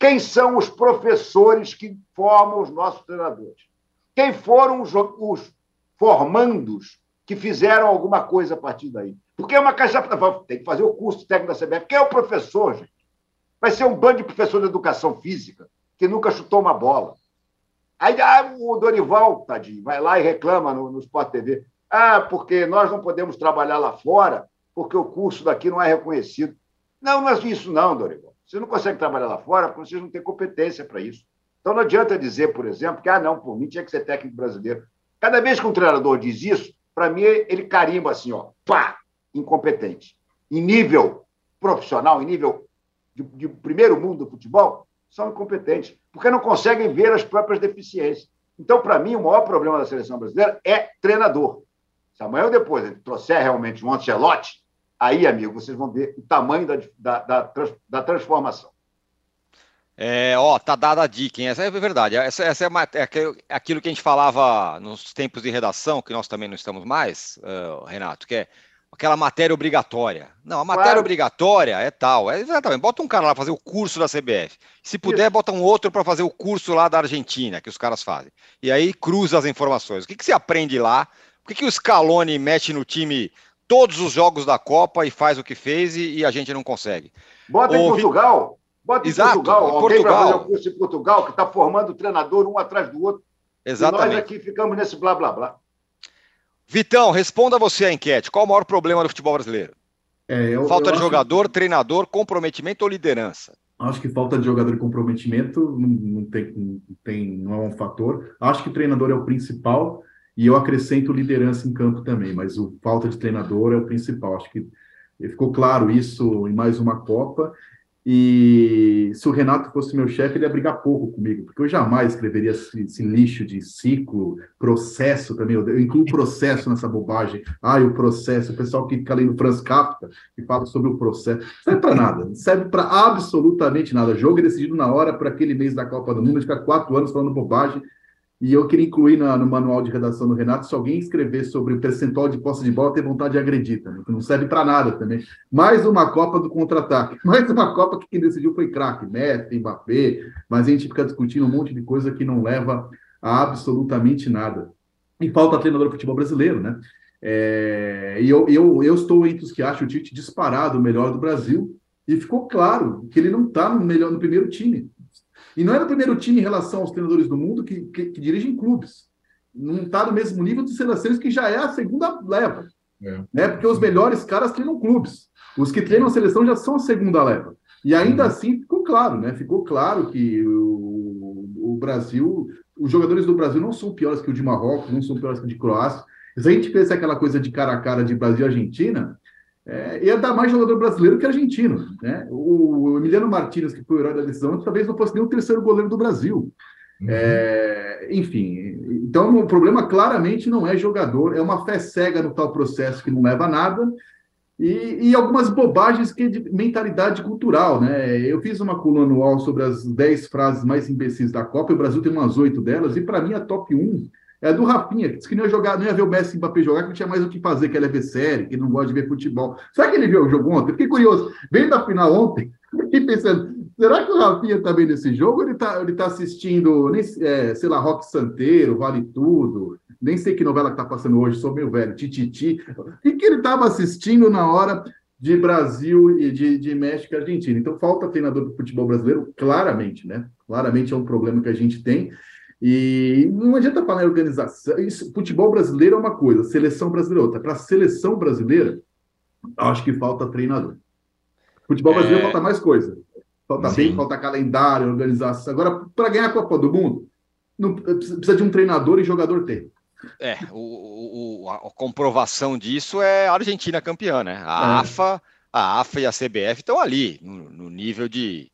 Quem são os professores que formam os nossos treinadores? Quem foram os, os formandos que fizeram alguma coisa a partir daí? Porque é uma caixa. Tem que fazer o curso técnico da CBF. Quem é o professor, gente? Vai ser um bando de professor de educação física que nunca chutou uma bola. Aí ah, o Dorival, tadinho, vai lá e reclama no, no Sport TV. Ah, porque nós não podemos trabalhar lá fora, porque o curso daqui não é reconhecido. Não, não é isso, não, Dorival. Você não consegue trabalhar lá fora porque vocês não têm competência para isso. Então não adianta dizer, por exemplo, que ah, não, por mim tinha que ser técnico brasileiro. Cada vez que um treinador diz isso, para mim ele carimba assim, ó, pá, incompetente. Em nível profissional, em nível de, de primeiro mundo do futebol, são incompetentes, porque não conseguem ver as próprias deficiências. Então, para mim, o maior problema da seleção brasileira é treinador. Se amanhã ou depois ele trouxer realmente um Ancelotti, aí, amigo, vocês vão ver o tamanho da, da, da, da transformação. É, ó, tá dada a dica, hein? Essa é verdade. Essa, essa é, uma, é, aquilo que a gente falava nos tempos de redação, que nós também não estamos mais, uh, Renato, que é aquela matéria obrigatória. Não, a matéria claro. obrigatória é tal. É exatamente. Bota um cara lá fazer o curso da CBF. Se puder, Isso. bota um outro para fazer o curso lá da Argentina, que os caras fazem. E aí cruza as informações. O que, que você aprende lá? Por que, que o Scaloni mexe no time todos os jogos da Copa e faz o que fez e, e a gente não consegue? Bota Ou... em Portugal. Bota Exato, em Portugal. Alguém Portugal. fazer o curso em Portugal que está formando treinador um atrás do outro. Exatamente. E nós aqui ficamos nesse blá blá blá. Vitão, responda você a enquete. Qual o maior problema do futebol brasileiro? É, eu, falta eu de jogador, que... treinador, comprometimento ou liderança? Acho que falta de jogador e comprometimento não, não, tem, não, tem, não é um fator. Acho que o treinador é o principal e eu acrescento liderança em campo também, mas o falta de treinador é o principal. Acho que ficou claro isso em mais uma Copa e se o Renato fosse meu chefe, ele ia brigar pouco comigo, porque eu jamais escreveria esse, esse lixo de ciclo, processo também. Eu, eu incluo processo nessa bobagem. Ah, o processo, o pessoal que fica lendo Franz Kafka e fala sobre o processo. Não serve para nada, não serve para absolutamente nada. O jogo é decidido na hora para aquele mês da Copa do Mundo, ficar quatro anos falando bobagem e eu queria incluir na, no manual de redação do Renato, se alguém escrever sobre o percentual de posse de bola, ter vontade de agredir também, que não serve para nada também. Mais uma Copa do contra-ataque. Mais uma Copa que quem decidiu foi craque, Messi, Mbappé, mas a gente fica discutindo um monte de coisa que não leva a absolutamente nada. E falta treinador do futebol brasileiro, né? É, e eu, eu, eu estou entre os que acham o Tite disparado o melhor do Brasil, e ficou claro que ele não está no melhor no primeiro time. E não é no primeiro time em relação aos treinadores do mundo que, que, que dirigem clubes. Não está no mesmo nível de seleções que já é a segunda leva. É. Né? Porque os melhores caras treinam clubes. Os que treinam a seleção já são a segunda leva. E ainda uhum. assim ficou claro, né? Ficou claro que o, o Brasil, os jogadores do Brasil não são piores que o de Marrocos, não são piores que o de Croácia. Se a gente pensa aquela coisa de cara a cara de Brasil e Argentina, é, ia dar mais jogador brasileiro que argentino. Né? O, o Emiliano Martins, que foi o herói da decisão, talvez não fosse nem o terceiro goleiro do Brasil. Uhum. É, enfim, então o problema claramente não é jogador, é uma fé cega no tal processo que não leva a nada. E, e, algumas bobagens que é de mentalidade cultural, né? Eu fiz uma coluna anual sobre as 10 frases mais imbecis da Copa, e o Brasil tem umas oito delas, e para mim a top 1 é do Rafinha, que disse que não ia jogar, não ia ver o Messi e o Mbappé jogar, que não tinha mais o que fazer, que ele é ver série, que ele não gosta de ver futebol. Será que ele viu o jogo ontem? Fiquei curioso. Vendo da final ontem, fiquei pensando, será que o Rafinha está vendo esse jogo ele está ele tá assistindo, nem, é, sei lá, Rock Santeiro, Vale Tudo, nem sei que novela que está passando hoje, sou meio velho, Tititi. O que, que ele estava assistindo na hora de Brasil e de, de México e Argentina? Então, falta treinador do futebol brasileiro, claramente, né? Claramente é um problema que a gente tem. E não adianta falar em organização. Isso, futebol brasileiro é uma coisa, seleção brasileira é outra. Para a seleção brasileira, acho que falta treinador. Futebol brasileiro é... falta mais coisa. Falta Sim. bem, falta calendário, organização. Agora, para ganhar a Copa do Mundo, não, precisa de um treinador e jogador técnico. É, o, o, a comprovação disso é a Argentina campeã, né? A é. AFA, a AFA e a CBF estão ali, no, no, nível de,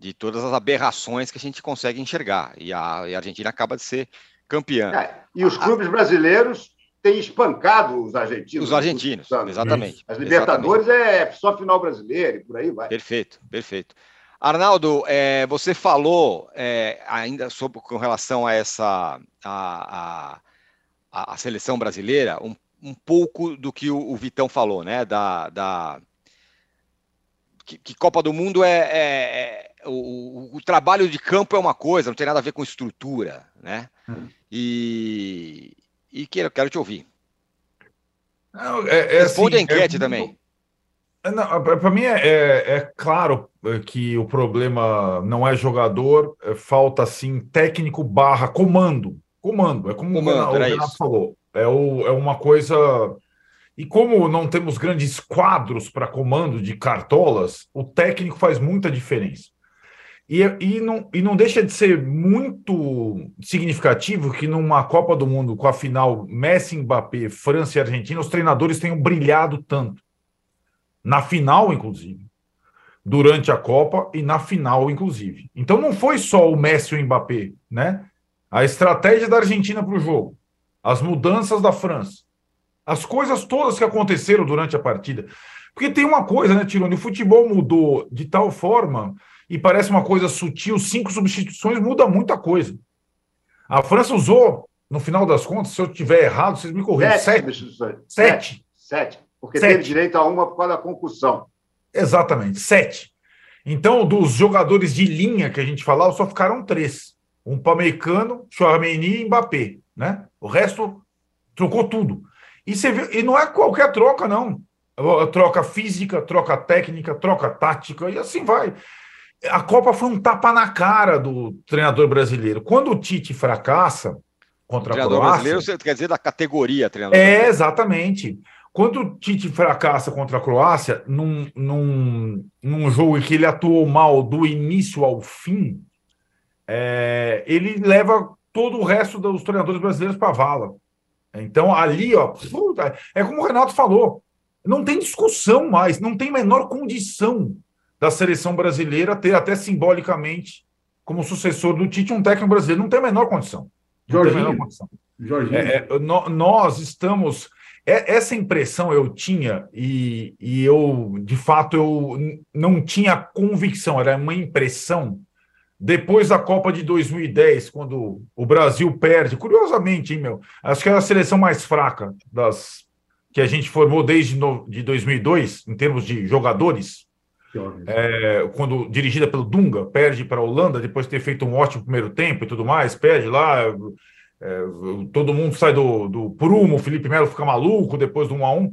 de todas as aberrações que a gente consegue enxergar. E a, e a Argentina acaba de ser campeã. É, e os clubes a, brasileiros têm espancado os argentinos. Os argentinos, exatamente. As Libertadores exatamente. é só final brasileiro e por aí vai. Perfeito, perfeito. Arnaldo, é, você falou é, ainda sobre com relação a essa a, a a, a seleção brasileira um, um pouco do que o, o, Vitão falou, né? Da, da que, que Copa do Mundo é, é, é o, o, trabalho de campo é uma coisa, não tem nada a ver com estrutura, né? Hum. E, e quero, quero te ouvir. Não, é, é Responde assim, a enquete também. É, Para mim é, é, é, claro que o problema não é jogador, falta sim técnico barra comando. Comando, é como comando, o Renato falou. É, o, é uma coisa. E como não temos grandes quadros para comando de cartolas, o técnico faz muita diferença. E, e, não, e não deixa de ser muito significativo que numa Copa do Mundo com a final Messi, Mbappé, França e Argentina, os treinadores tenham brilhado tanto. Na final, inclusive. Durante a Copa e na final, inclusive. Então não foi só o Messi e o Mbappé, né? a estratégia da Argentina para o jogo, as mudanças da França, as coisas todas que aconteceram durante a partida. Porque tem uma coisa, né, Tirone? O futebol mudou de tal forma e parece uma coisa sutil, cinco substituições muda muita coisa. A França usou, no final das contas, se eu tiver errado, vocês me corrigem. Sete. Sete. Sete. Sete. Porque sete. teve direito a uma por causa da concussão. Exatamente, sete. Então, dos jogadores de linha que a gente falava, só ficaram três um Pamecano, Chouameni e Mbappé, né? O resto trocou tudo. E, você viu, e não é qualquer troca, não. Troca física, troca técnica, troca tática, e assim vai. A Copa foi um tapa na cara do treinador brasileiro. Quando o Tite fracassa contra a Croácia... brasileiro, você quer dizer da categoria treinador É, exatamente. Quando o Tite fracassa contra a Croácia, num, num, num jogo em que ele atuou mal do início ao fim, é, ele leva todo o resto dos treinadores brasileiros para a vala. Então, ali, ó, é como o Renato falou, não tem discussão mais, não tem menor condição da seleção brasileira ter até simbolicamente como sucessor do Tite um técnico brasileiro. Não tem a menor condição. Jorginho. Menor condição. Jorginho. É, é, nós estamos. É, essa impressão eu tinha, e, e eu, de fato, eu não tinha convicção, era uma impressão depois da Copa de 2010, quando o Brasil perde, curiosamente, hein, meu? Acho que é a seleção mais fraca das que a gente formou desde no, de 2002, em termos de jogadores. É, quando dirigida pelo Dunga, perde para a Holanda, depois de ter feito um ótimo primeiro tempo e tudo mais, perde lá. É, todo mundo sai do, do prumo, o Felipe Melo fica maluco depois do 1 a 1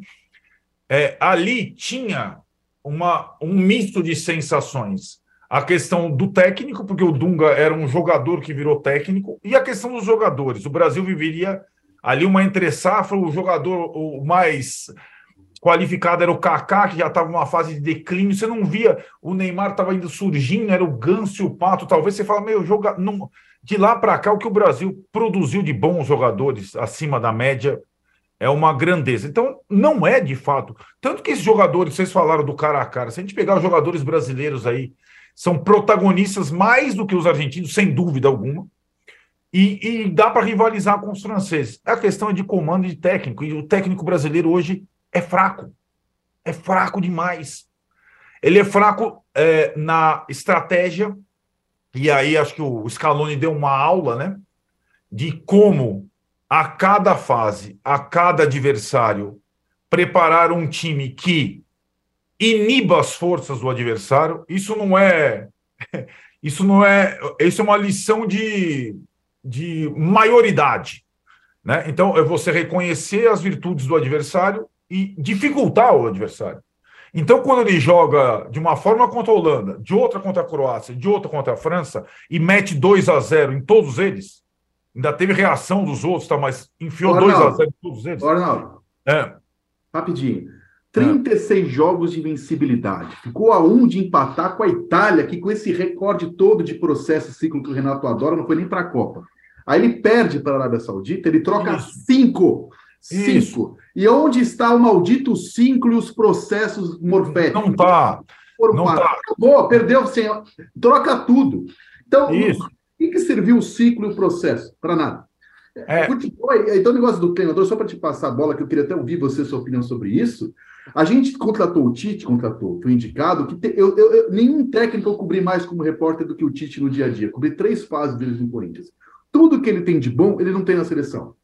é, Ali tinha uma, um misto de sensações a questão do técnico, porque o Dunga era um jogador que virou técnico, e a questão dos jogadores. O Brasil viveria ali uma entre-safra, o jogador o mais qualificado era o Kaká, que já estava numa fase de declínio. Você não via o Neymar estava indo surgindo, era o Ganso e o Pato. Talvez você fala, meu, joga... não... de lá para cá, o que o Brasil produziu de bons jogadores acima da média é uma grandeza. Então, não é de fato. Tanto que esses jogadores, vocês falaram do cara a cara, se a gente pegar os jogadores brasileiros aí, são protagonistas mais do que os argentinos, sem dúvida alguma. E, e dá para rivalizar com os franceses. A questão é de comando e de técnico. E o técnico brasileiro hoje é fraco. É fraco demais. Ele é fraco é, na estratégia. E aí acho que o Scaloni deu uma aula, né? De como a cada fase, a cada adversário, preparar um time que iniba as forças do adversário. Isso não é. Isso não é. Isso é uma lição de, de maioridade. Né? Então, é você reconhecer as virtudes do adversário e dificultar o adversário. Então, quando ele joga de uma forma contra a Holanda, de outra contra a Croácia, de outra contra a França, e mete 2 a 0 em todos eles, ainda teve reação dos outros, tá, mas enfiou 2 a 0 em todos eles. Arnaldo, é. rapidinho. 36 é. jogos de invencibilidade. Ficou a um de empatar com a Itália, que com esse recorde todo de processo ciclo que o Renato adora, não foi nem para a Copa. Aí ele perde para a Arábia Saudita, ele troca Isso. cinco. Cinco. Isso. E onde está o maldito cinco e os processos morféticos? Não está. Não tá. Acabou, perdeu sem. Troca tudo. Então, Isso. o que, que serviu o ciclo e o processo? Para nada. É. Então, o negócio do treinador, só para te passar a bola, que eu queria até ouvir você, sua opinião sobre isso. A gente contratou o Tite, contratou, foi indicado, que te, eu, eu, eu, nenhum técnico eu cobri mais como repórter do que o Tite no dia a dia. Cobri três fases deles no Corinthians. Tudo que ele tem de bom, ele não tem na seleção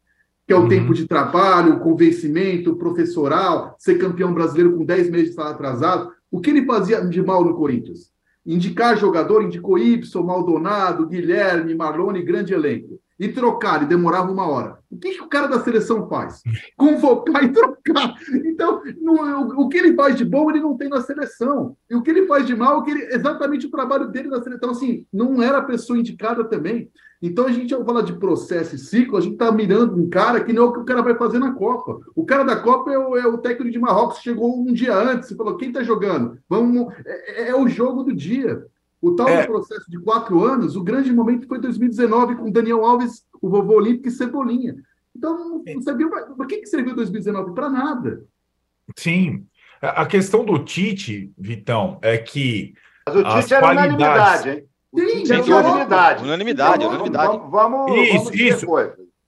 que é o uhum. tempo de trabalho, o convencimento, professoral, ser campeão brasileiro com 10 meses de salário atrasado. O que ele fazia de mal no Corinthians? Indicar jogador, indicou Y, Maldonado, Guilherme, Marlone, grande elenco. E trocar, e demorava uma hora. O que, que o cara da seleção faz? Convocar e trocar. Então, o, o, que ele faz de bom, ele não tem na seleção. E o que ele faz de mal, é ele, exatamente o trabalho dele na seleção. Então, assim, não era a pessoa indicada também. Então, a gente, ao falar de processo e ciclo, a gente está mirando um cara que não é o que o cara vai fazer na Copa. O cara da Copa é o, é o técnico de Marrocos, chegou um dia antes e falou: quem está jogando? Vamos, é, é, é, o jogo do dia. O tal é. processo de quatro anos, o grande momento foi 2019 com Daniel Alves, o vovô Olímpico e Cebolinha. Então, não serviu para que, que serviu 2019? Para nada. Sim. A questão do Tite, Vitão, é que. Mas o Tite era qualidades... unanimidade, hein? Sim, sem unanimidade. Unanimidade, então, unanimidade. Vamos, isso, vamos isso.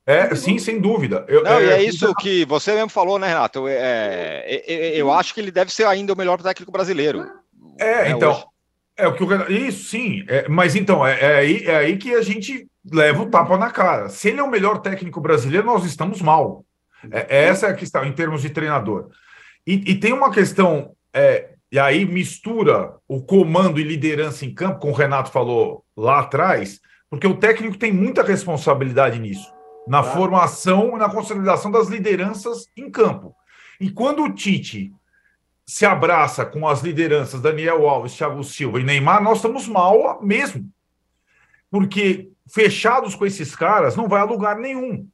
É, sim, sem dúvida. Eu, Não, é, e é isso que você mesmo falou, né, Renato? É, é, é, eu acho que ele deve ser ainda o melhor técnico brasileiro. É, né, então. Hoje. É o que o Isso, sim. É, mas então, é, é, aí, é aí que a gente leva o tapa na cara. Se ele é o melhor técnico brasileiro, nós estamos mal. É, essa é a questão, em termos de treinador. E, e tem uma questão é, e aí mistura o comando e liderança em campo, como o Renato falou lá atrás, porque o técnico tem muita responsabilidade nisso, na claro. formação e na consolidação das lideranças em campo. E quando o Tite se abraça com as lideranças Daniel Alves, Thiago Silva e Neymar, nós estamos mal mesmo. Porque fechados com esses caras não vai a lugar nenhum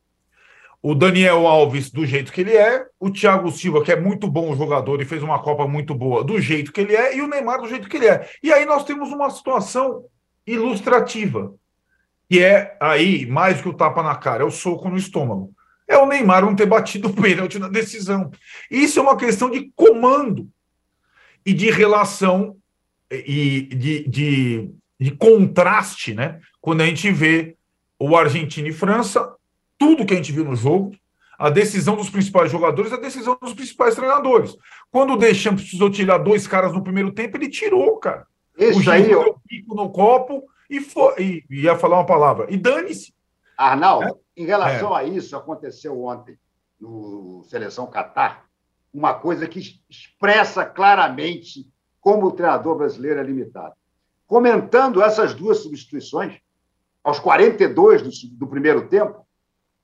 o Daniel Alves do jeito que ele é, o Thiago Silva, que é muito bom jogador e fez uma Copa muito boa, do jeito que ele é, e o Neymar do jeito que ele é. E aí nós temos uma situação ilustrativa, que é aí, mais que o tapa na cara, é o soco no estômago. É o Neymar não ter batido o pênalti na decisão. Isso é uma questão de comando e de relação e de, de, de contraste, né? Quando a gente vê o Argentina e França, tudo que a gente viu no jogo, a decisão dos principais jogadores, a decisão dos principais treinadores. Quando o Deschamps precisou tirar dois caras no primeiro tempo, ele tirou, cara. Isso o aí, deu pico no copo e, foi, e ia falar uma palavra. E dane-se. Arnaldo, é? em relação é. a isso, aconteceu ontem no Seleção Catar uma coisa que expressa claramente como o treinador brasileiro é limitado. Comentando essas duas substituições, aos 42 do, do primeiro tempo,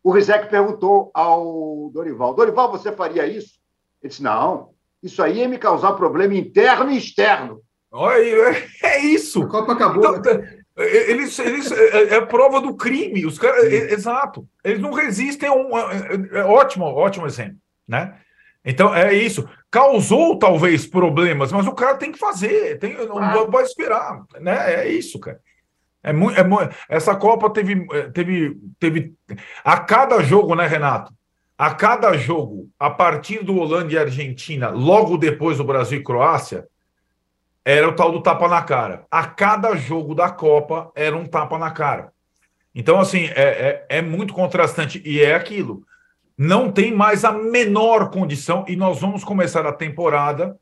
o Rizek perguntou ao Dorival: Dorival, você faria isso? Ele disse: não, isso aí ia me causar problema interno e externo. Olha, é isso. A Copa acabou. Então, né? Eles, eles é, é, prova do crime. Os caras, é, exato. Eles não resistem a um. É, é, ótimo, ótimo exemplo, né? Então é isso. Causou talvez problemas, mas o cara tem que fazer. Tem, não pode esperar, né? É isso, cara. É é essa Copa teve, teve, teve a cada jogo, né, Renato? A cada jogo, a partir do Holanda e Argentina, logo depois do Brasil e Croácia, era o tal do tapa na cara. A cada jogo da Copa era um tapa na cara. Então, assim, é, é, é, muito contrastante. E é aquilo. Não tem mais a menor condição. E nós vamos começar a temporada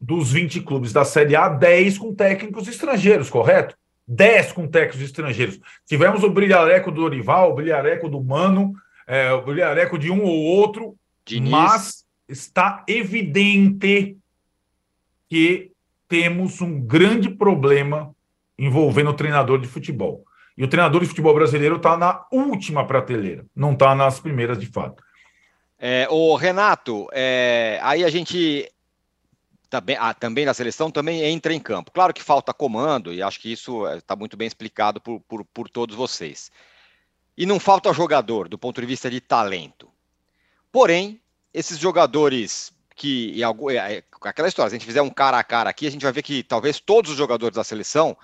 dos 20 clubes da Série A, 10 com técnicos estrangeiros, correto? 10 com técnicos estrangeiros. Tivemos o brilhareco do Orival, o brilhareco do Mano, é, o brilhareco de um ou outro, Diniz. mas está evidente que temos um grande problema envolvendo o treinador de futebol. E o treinador de futebol brasileiro está na última prateleira, não está nas primeiras de fato. É, o Renato, é, aí a gente também, ah, também na seleção também entra em campo. Claro que falta comando, e acho que isso está muito bem explicado por, por, por todos vocês. E não falta jogador do ponto de vista de talento. Porém, esses jogadores que é, é, aquela história, se a gente fizer um cara a cara aqui, a gente vai ver que talvez todos os jogadores da seleção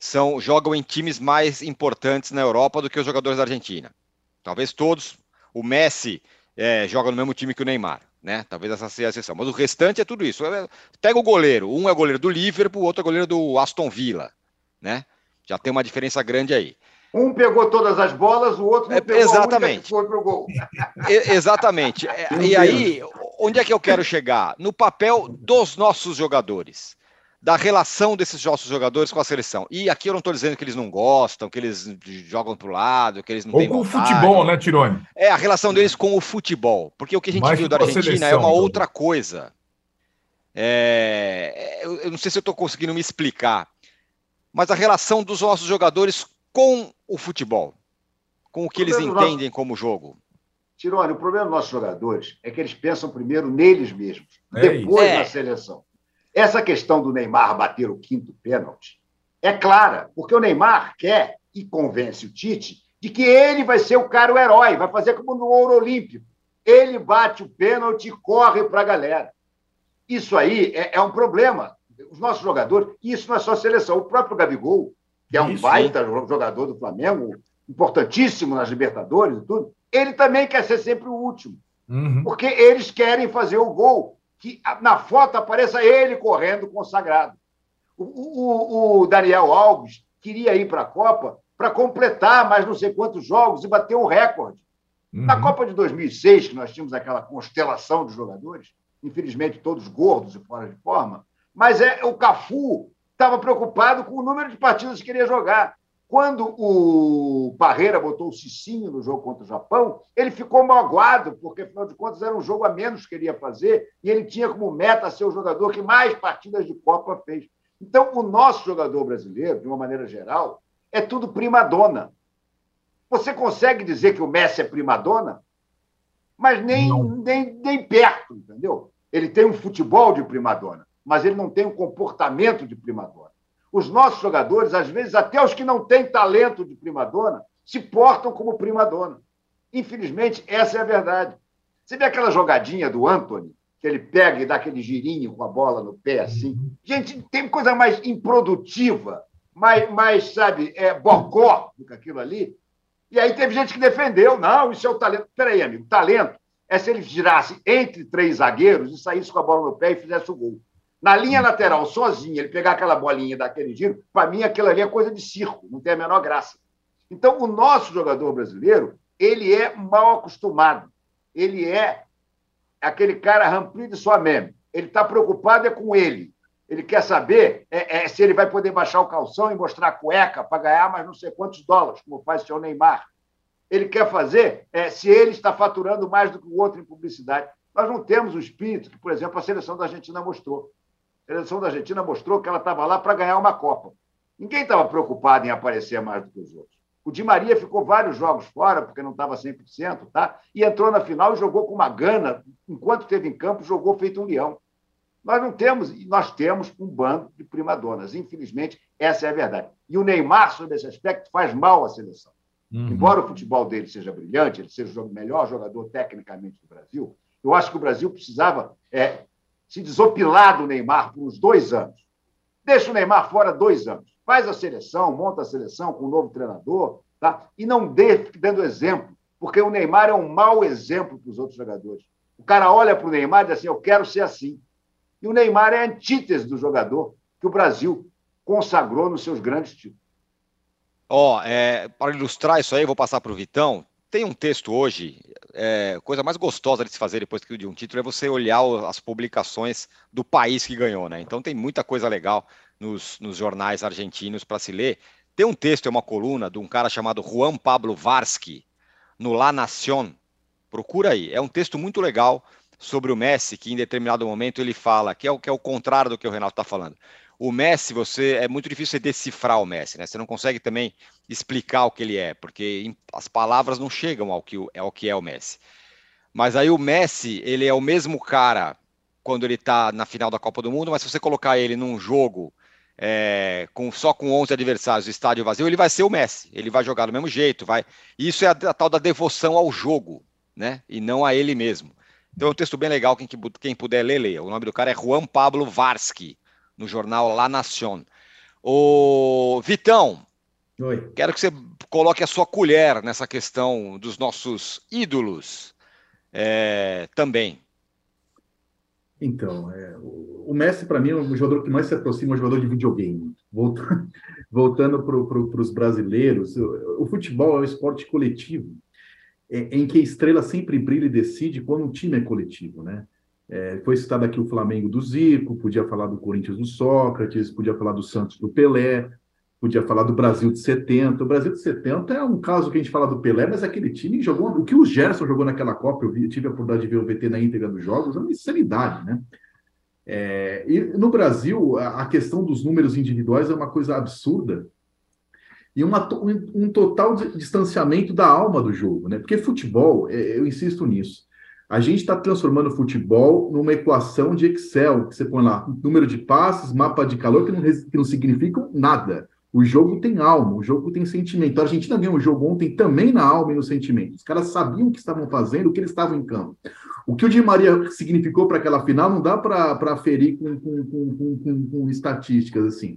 são jogam em times mais importantes na Europa do que os jogadores da Argentina. Talvez todos. O Messi é, joga no mesmo time que o Neymar, né? Talvez essa seja a exceção. Mas o restante é tudo isso. É, pega o goleiro. Um é goleiro do Liverpool, o outro é goleiro do Aston Villa, né? Já tem uma diferença grande aí. Um pegou todas as bolas, o outro não pegou exatamente. foi pro gol. exatamente. e aí, onde é que eu quero chegar? No papel dos nossos jogadores, da relação desses nossos jogadores com a seleção. E aqui eu não estou dizendo que eles não gostam, que eles jogam para o lado, que eles não Ou têm com vontade. o futebol, né, Tirone? É, a relação deles com o futebol. Porque o que a gente Mais viu da Argentina seleção, é uma então. outra coisa. É... Eu não sei se eu estou conseguindo me explicar, mas a relação dos nossos jogadores com o futebol, com o que eles entendem como jogo. Tirone, o problema dos nossos jogadores é que eles pensam primeiro neles mesmos, é depois é. na seleção. Essa questão do Neymar bater o quinto pênalti é clara, porque o Neymar quer e convence o Tite de que ele vai ser o cara, o herói, vai fazer como no Ouro Olímpico. Ele bate o pênalti e corre para a galera. Isso aí é, é, um problema. Os nossos jogadores, e isso não é só seleção, o próprio Gabigol, que é um isso, baita jogador do Flamengo, importantíssimo nas Libertadores e tudo, ele também quer ser sempre o último. Uhum. Porque eles querem fazer o gol, que na foto apareça ele correndo consagrado. O, o, o Daniel Alves queria ir para a Copa para completar mais não sei quantos jogos e bater um recorde. Uhum. Na Copa de 2006, que nós tínhamos aquela constelação de jogadores, infelizmente todos gordos e fora de forma, mas é o Cafu estava preocupado com o número de partidas que queria jogar. Quando o Barreira botou o Cicinho no jogo contra o Japão, ele ficou magoado, porque, afinal de contas, era um jogo a menos que ele ia fazer, e ele tinha como meta ser o jogador que mais partidas de Copa fez. Então, o nosso jogador brasileiro, de uma maneira geral, é tudo prima-dona. Você consegue dizer que o Messi é prima-dona? Mas nem, nem, nem perto, entendeu? Ele tem um futebol de prima-dona, mas ele não tem um comportamento de prima-dona os nossos jogadores, às vezes até os que não têm talento de primadona, se portam como primadona. Infelizmente, essa é a verdade. Você vê aquela jogadinha do Anthony, que ele pega e dá aquele girinho com a bola no pé, assim. Gente, tem coisa mais improdutiva, mais, mais sabe, é, bocó do que aquilo ali. E aí teve gente que defendeu. Não, isso é o talento. Peraí, amigo, talento é se ele girasse entre três zagueiros e saísse com a bola no pé e fizesse o gol. Na linha lateral, sozinho, ele pegar aquela bolinha daquele giro, para mim aquilo ali é coisa de circo, não tem a menor graça. Então, o nosso jogador brasileiro, ele é mal acostumado. Ele é aquele cara rampli de sua meme. Ele está preocupado é com ele. Ele quer saber é, é, se ele vai poder baixar o calção e mostrar a cueca para ganhar mais não sei quantos dólares, como faz o seu Neymar. Ele quer fazer é, se ele está faturando mais do que o outro em publicidade. Nós não temos o espírito que, por exemplo, a seleção da Argentina mostrou. A seleção da Argentina mostrou que ela estava lá para ganhar uma Copa. Ninguém estava preocupado em aparecer mais do que os outros. O Di Maria ficou vários jogos fora, porque não estava 100%, tá? e entrou na final e jogou com uma gana. Enquanto esteve em campo, jogou feito um leão. Nós não temos, nós temos um bando de primadonas. Infelizmente, essa é a verdade. E o Neymar, sobre esse aspecto, faz mal à seleção. Uhum. Embora o futebol dele seja brilhante, ele seja o melhor jogador tecnicamente do Brasil, eu acho que o Brasil precisava é, se desopilar do Neymar por uns dois anos. Deixa o Neymar fora dois anos. Faz a seleção, monta a seleção com um novo treinador, tá? e não dê dando exemplo, porque o Neymar é um mau exemplo para os outros jogadores. O cara olha para o Neymar e diz assim: Eu quero ser assim. E o Neymar é a antítese do jogador que o Brasil consagrou nos seus grandes títulos. Ó, oh, é, para ilustrar isso aí, vou passar para o Vitão. Tem um texto hoje, é, coisa mais gostosa de se fazer depois de um título é você olhar as publicações do país que ganhou, né? Então tem muita coisa legal nos, nos jornais argentinos para se ler. Tem um texto, é uma coluna de um cara chamado Juan Pablo Varsky, no La Nación. Procura aí. É um texto muito legal sobre o Messi, que em determinado momento ele fala, que é o, que é o contrário do que o Renato está falando o Messi, você é muito difícil você decifrar o Messi, né? Você não consegue também explicar o que ele é, porque as palavras não chegam ao que, ao que é o Messi. Mas aí o Messi, ele é o mesmo cara quando ele está na final da Copa do Mundo, mas se você colocar ele num jogo é, com, só com 11 adversários, estádio vazio, ele vai ser o Messi. Ele vai jogar do mesmo jeito, vai. Isso é a, a tal da devoção ao jogo, né? E não a ele mesmo. Então é um texto bem legal, quem, quem puder ler, leia. O nome do cara é Juan Pablo Varsky no jornal La Nación. O Vitão, Oi. quero que você coloque a sua colher nessa questão dos nossos ídolos é, também. Então, é, o Messi, para mim, é o jogador que mais se aproxima é jogador de videogame. Voltando, voltando para pro, os brasileiros, o, o, futebol é um esporte coletivo, é, em que a estrela sempre brilha e decide quando o time é coletivo, né? É, foi citado aqui o Flamengo do Zico, podia falar do Corinthians do Sócrates, podia falar do Santos do Pelé, podia falar do Brasil de 70. O Brasil de 70 é um caso que a gente fala do Pelé, mas aquele time jogou. O que o Gerson jogou naquela Copa, eu, vi, eu tive a oportunidade de ver o VT na íntegra dos jogos, é uma insanidade, né? É, e no Brasil, a, a questão dos números individuais é uma coisa absurda e uma, um, total distanciamento da alma do jogo, né? Porque futebol, é, eu insisto nisso a gente está transformando o futebol numa equação de Excel, que você põe lá número de passes, mapa de calor, que não, que não significam nada. O jogo tem alma, o jogo tem sentimento. A Argentina ganhou o jogo ontem também na alma e no sentimento. Os caras sabiam o que estavam fazendo, o que eles estavam em campo. O que o Di Maria significou para aquela final não dá para ferir com, com, com, com, estatísticas assim.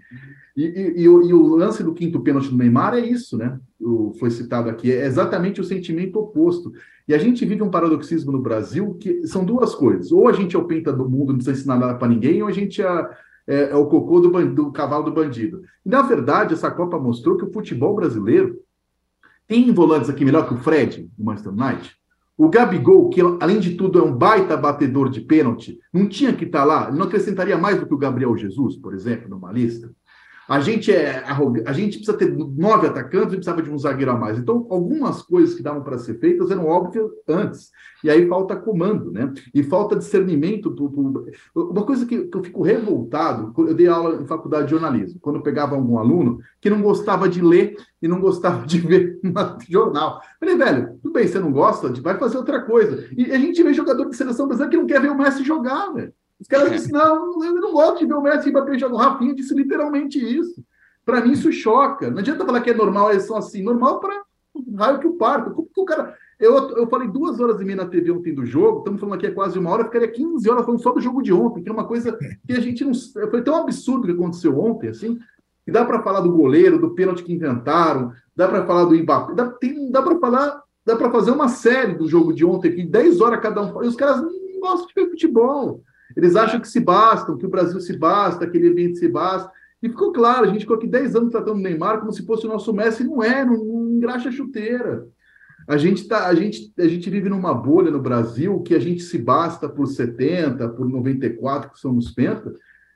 E, e, e, o, e, o, lance do quinto pênalti do Neymar é isso, né? O, foi citado aqui, é exatamente o sentimento oposto. E a gente vive um paradoxismo no Brasil que são duas coisas. Ou a gente é o penta do mundo, não precisa ensinar nada para ninguém, ou a gente é, é, é o cocô do, do, cavalo do bandido. E, na verdade, essa Copa mostrou que o futebol brasileiro tem volantes aqui melhor que o Fred, do Manchester United. O Gabigol, que além de tudo é um baita batedor de pênalti, não tinha que estar tá lá, ele não acrescentaria mais do que o Gabriel Jesus, por exemplo, numa lista. A gente é a gente precisa ter nove atacantes e precisava de um zagueiro a mais. Então, algumas coisas que davam para ser feitas eram óbvias antes. E aí falta comando, né? E falta discernimento. Pro... Uma coisa que, que, eu fico revoltado, eu dei aula em faculdade de jornalismo, quando eu pegava algum aluno que não gostava de ler e não gostava de ver jornal. Eu falei, velho, tudo bem, você não gosta, vai fazer outra coisa. E a gente vê jogador de seleção brasileira que não quer ver o Messi jogar, velho. Os caras dizem, não, eu não gosto de ver o Messi e Mbappé jogar. O Rafinha disse literalmente isso. Para mim, isso choca. Não adianta falar que é normal, eles são assim. Normal para o raio que o parto. Como que o cara... Eu, eu falei duas horas e meia na TV ontem do jogo, estamos falando aqui é quase uma hora, eu ficaria 15 horas falando só do jogo de ontem, que é uma coisa que a gente não. Foi tão absurdo que aconteceu ontem, assim, que dá para falar do goleiro, do pênalti que inventaram, dá para falar do Mbappé, dá, dá para falar, dá para fazer uma série do jogo de ontem aqui, 10 horas cada um. E os caras não gostam de ver futebol. Eles acham que se bastam, que o Brasil se basta, aquele ambiente se basta. E ficou claro, a gente ficou aqui 10 anos tratando o Neymar como se fosse o nosso Messi, não é, não, não engraxa chuteira. A gente, tá, a, gente, a gente vive numa bolha no Brasil que a gente se basta por 70, por 94, que somos penta,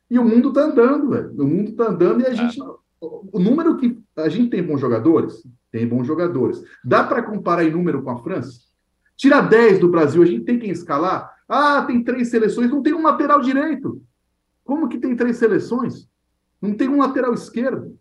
e o mundo está andando, velho. O mundo está andando e a gente. O número que. A gente tem bons jogadores? Tem bons jogadores. Dá para comparar em número com a França? Tira 10 do Brasil, a gente tem quem escalar? Ah, tem três seleções, não tem um lateral direito. Como que tem três seleções? Não tem um lateral esquerdo.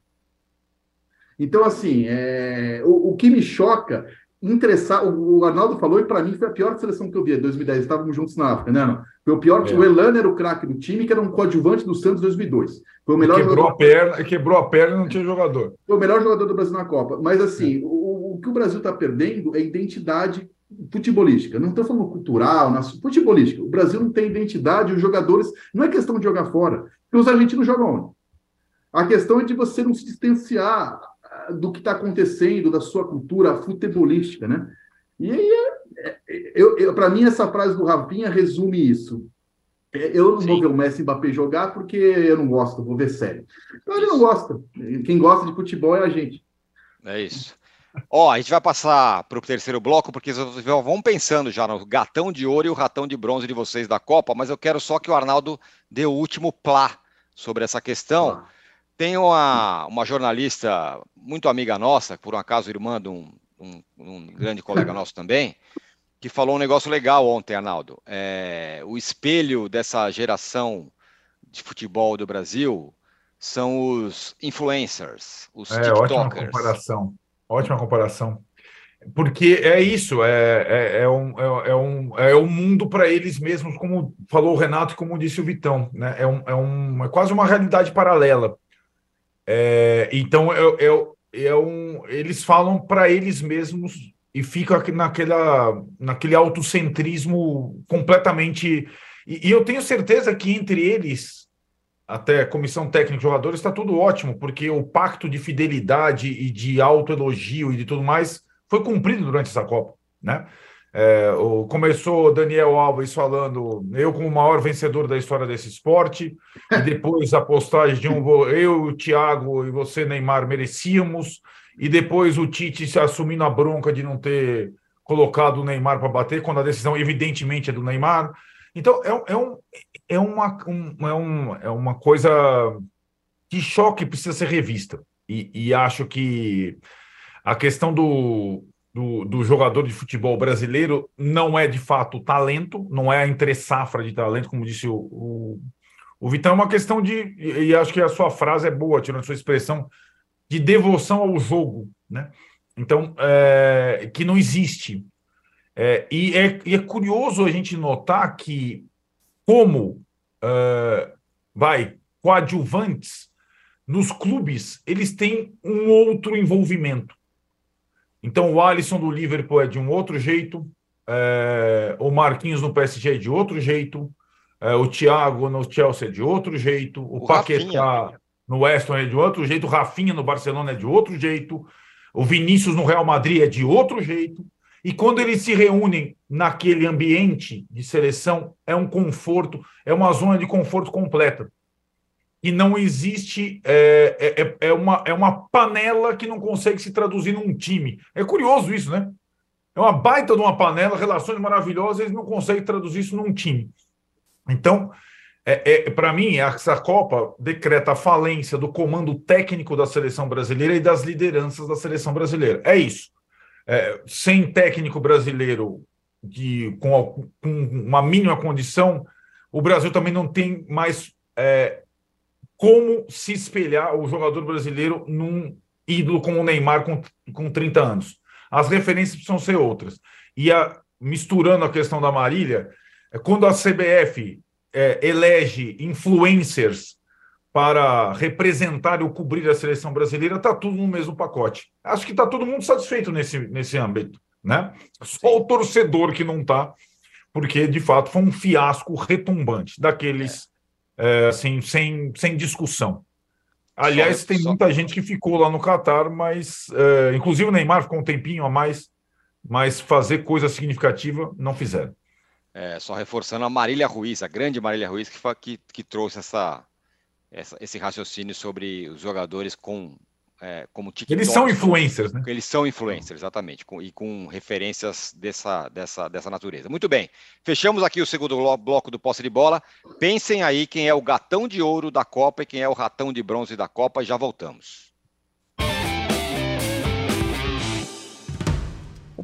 Então, assim, é... o, o, que me choca interessar. O Arnaldo falou, e para mim foi a pior seleção que eu vi em 2010. Estávamos juntos na África, né? Não? Foi o pior. É. O Elan era o craque do time, que era um coadjuvante do Santos 2002. Foi o melhor quebrou jogador. A perna, quebrou a perna e não tinha jogador. Foi o melhor jogador do Brasil na Copa. Mas, assim, é. o, o, que o Brasil está perdendo é identidade futebolística. Não estou falando cultural, na, futebolística. O Brasil não tem identidade, os jogadores. Não é questão de jogar fora, porque os argentinos jogam onde? A questão é de você não se distanciar do que está acontecendo, da sua cultura futebolística, né? E aí, é, é, para mim, essa frase do Rafinha resume isso. É, eu não Sim. vou ver o Messi e Mbappé jogar porque eu não gosto, vou ver sério. Então ele não gosta. Quem gosta de futebol é a gente. É isso. Ó, a gente vai passar para o terceiro bloco, porque vocês vão pensando já no gatão de ouro e o ratão de bronze de vocês da Copa, mas eu quero só que o Arnaldo dê o último plá sobre essa questão. Ah. Tem uma, uma jornalista muito amiga nossa, por um acaso irmã de um, um, um grande colega nosso também, que falou um negócio legal ontem, Arnaldo. É, o espelho dessa geração de futebol do Brasil são os influencers, os é, TikTokers. Ótima comparação. Ótima comparação. Porque é isso, é, é, é um, é, é um, é um mundo para eles mesmos, como falou o Renato como disse o Vitão. Né? É, um, é, um, é quase uma realidade paralela. É, então, eu, eu, eu, eles falam para eles mesmos e fica naquela, naquele autocentrismo completamente. E, e, eu tenho certeza que entre eles, até comissão técnica de jogadores, está tudo ótimo, porque o pacto de fidelidade e de autoelogio e de tudo mais foi cumprido durante essa Copa, né? É, o, começou Daniel Alves falando, eu como o maior vencedor da história desse esporte, e depois a postagem de um eu, o Thiago e você, Neymar, merecíamos, e depois o Tite se assumindo a bronca de não ter colocado o Neymar para bater, quando a decisão evidentemente é do Neymar. Então é, é, um, é, uma, um, é, um, é uma coisa que choque precisa ser revista. E, e acho que a questão do, do, do, jogador de futebol brasileiro não é de fato talento, não é a entre safra de talento, como disse o, o, o Vitão, é uma questão de, e acho que a sua frase é boa, tirando a sua expressão, de devoção ao jogo, né? Então, é, que não existe. É, e, é, e, é, curioso a gente notar que, como é, vai, coadjuvantes, nos clubes, eles têm um outro envolvimento. Então, o Alisson do Liverpool é de um outro jeito, é, o Marquinhos no PSG é de outro jeito, é, o Thiago no Chelsea é de outro jeito, o, o Paquetá no West Ham é de outro jeito, o Rafinha no Barcelona é de outro jeito, o Vinícius no Real Madrid é de outro jeito. E quando eles se reúnem naquele ambiente de seleção, é um conforto, é uma zona de conforto completa e não existe é, é, é, é, uma, é uma panela que não consegue se traduzir num time. É curioso isso, né? É uma baita de uma panela, relações maravilhosas, eles não conseguem traduzir isso num time. Então, é, é para mim, essa Copa decreta a falência do comando técnico da seleção brasileira e das lideranças da seleção brasileira. É isso. É, sem técnico brasileiro de, com, com, uma mínima condição, o Brasil também não tem mais é, como se espelhar o jogador brasileiro num ídolo como o Neymar com, com 30 anos. As referências precisam ser outras. E a, misturando a questão da Marília, é, quando a CBF é, elege influencers para representar ou cobrir a seleção brasileira, está tudo no mesmo pacote. Acho que está todo mundo satisfeito nesse, nesse âmbito. Né? Só o torcedor que não está, porque de fato foi um fiasco retumbante daqueles é, assim, sem, sem discussão. Aliás, só, tem só... muita gente que ficou lá no Catar, mas é, inclusive o Neymar ficou um tempinho a mais, mas fazer coisa significativa não fizeram. É, só reforçando a Marília Ruiz, a grande Marília Ruiz, que, que, que trouxe essa, essa, esse raciocínio sobre os jogadores com é, como TikTok. Eles são influencers, né? Eles são influencers, exatamente, com, e com referências dessa, dessa, dessa natureza. Muito bem, fechamos aqui o segundo bloco do posse de bola. Pensem aí quem é o gatão de ouro da Copa e quem é o ratão de bronze da Copa e já voltamos.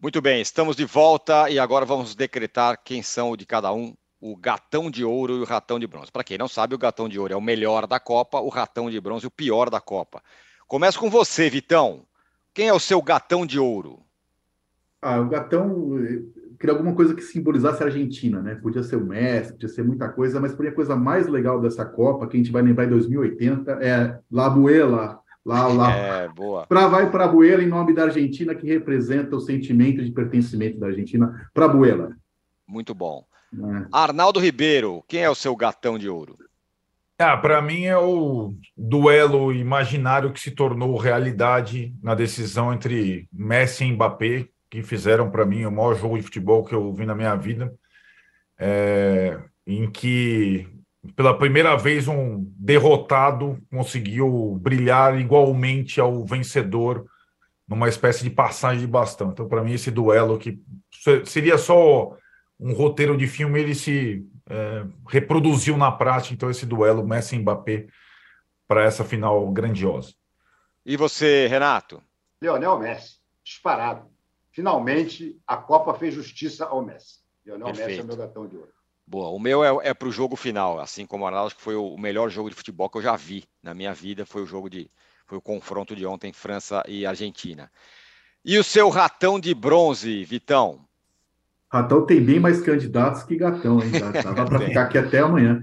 Muito bem, estamos de volta e agora vamos decretar quem são de cada um o gatão de ouro e o ratão de bronze. Para quem não sabe, o gatão de ouro é o melhor da Copa, o ratão de bronze o pior da Copa. Começo com você, Vitão. Quem é o seu gatão de ouro? Ah, o gatão queria alguma coisa que simbolizasse a Argentina, né? Podia ser o Messi, podia ser muita coisa, mas por a coisa mais legal dessa Copa, que a gente vai lembrar em 2080, é La Buela, lá, lá. É, boa. Pra, vai para Buela em nome da Argentina, que representa o sentimento de pertencimento da Argentina para a Buela. Muito bom. É. Arnaldo Ribeiro, quem é o seu gatão de ouro? Ah, para mim é o duelo imaginário que se tornou realidade na decisão entre Messi e Mbappé, que fizeram para mim o maior jogo de futebol que eu vi na minha vida, é, em que pela primeira vez um derrotado conseguiu brilhar igualmente ao vencedor numa espécie de passagem de bastão. Então, para mim, esse duelo que seria só um roteiro de filme, ele se é, reproduziu na prática, então, esse duelo Messi e Mbappé para essa final grandiosa. E você, Renato? Leonel Messi, disparado. Finalmente, a Copa fez justiça ao Messi. Leonel Perfeito. Messi é meu gatão de ouro. Boa, o meu é, é para o jogo final, assim como o Arnaldo, que foi o melhor jogo de futebol que eu já vi na minha vida, foi o jogo de, foi o confronto de ontem, França e Argentina. E o seu ratão de bronze, Vitão? Ratão tem bem mais candidatos que gatão, hein? Dava para ficar aqui até amanhã.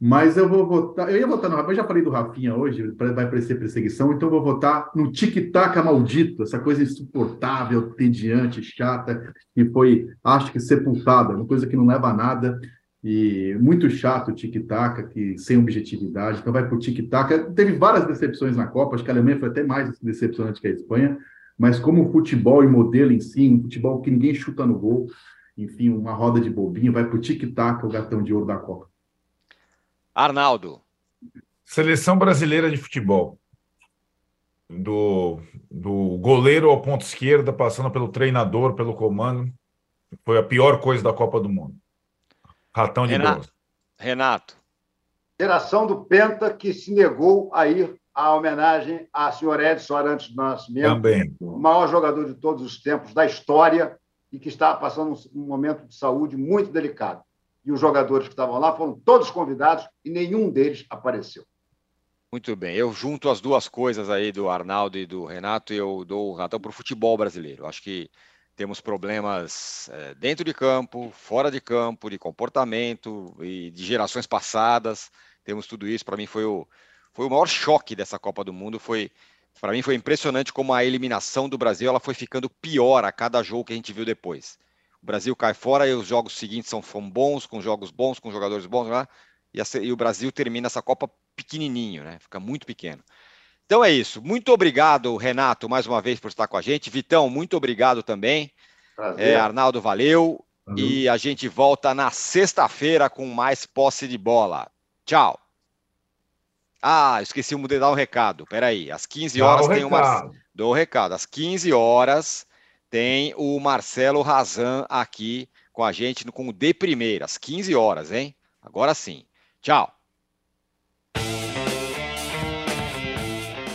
Mas eu vou votar. Eu ia votar no Rafinha, eu já falei do Rafinha hoje, vai parecer perseguição, então eu vou votar no tic-tac maldito, essa coisa insuportável, tediante, chata, que foi, acho que sepultada, uma coisa que não leva a nada. E muito chato o tic-tac, que sem objetividade. Então vai para o tic-tac. Teve várias decepções na Copa, acho que a Alemanha foi até mais decepcionante que a Espanha, mas como futebol e modelo em si, um futebol que ninguém chuta no gol, enfim, uma roda de bobinho, vai para o tic-tac, o gatão de ouro da Copa. Arnaldo. Seleção brasileira de futebol. Do, do goleiro ao ponto esquerda, passando pelo treinador, pelo comando. Foi a pior coisa da Copa do Mundo. Ratão de Renato. Renato. Geração do Penta que se negou a ir à homenagem a senhor Edson Arantes do Nascimento. Também. O maior jogador de todos os tempos da história e que está passando um momento de saúde muito delicado. E os jogadores que estavam lá foram todos convidados e nenhum deles apareceu. Muito bem, eu junto as duas coisas aí do Arnaldo e do Renato e eu dou o ratão para o futebol brasileiro. Acho que temos problemas é, dentro de campo, fora de campo, de comportamento e de gerações passadas. Temos tudo isso. Para mim foi o, foi o maior choque dessa Copa do Mundo. Foi para mim foi impressionante como a eliminação do Brasil ela foi ficando pior a cada jogo que a gente viu depois. O Brasil cai fora e os jogos seguintes são, bons, com jogos bons, com jogadores bons, né? e, a, e, o Brasil termina essa Copa pequenininho, né? Fica muito pequeno. Então é isso. Muito obrigado, Renato, mais uma vez por estar com a gente. Vitão, muito obrigado também. É, Arnaldo, valeu. E a gente volta na sexta-feira com mais posse de bola. Tchau. Ah, esqueci de dar um recado. Peraí, às 15 horas tem uma. Dou o recado. Às 15 horas tem o Marcelo Razan aqui com a gente com o De Primeira, às 15 horas, hein? Agora sim. Tchau.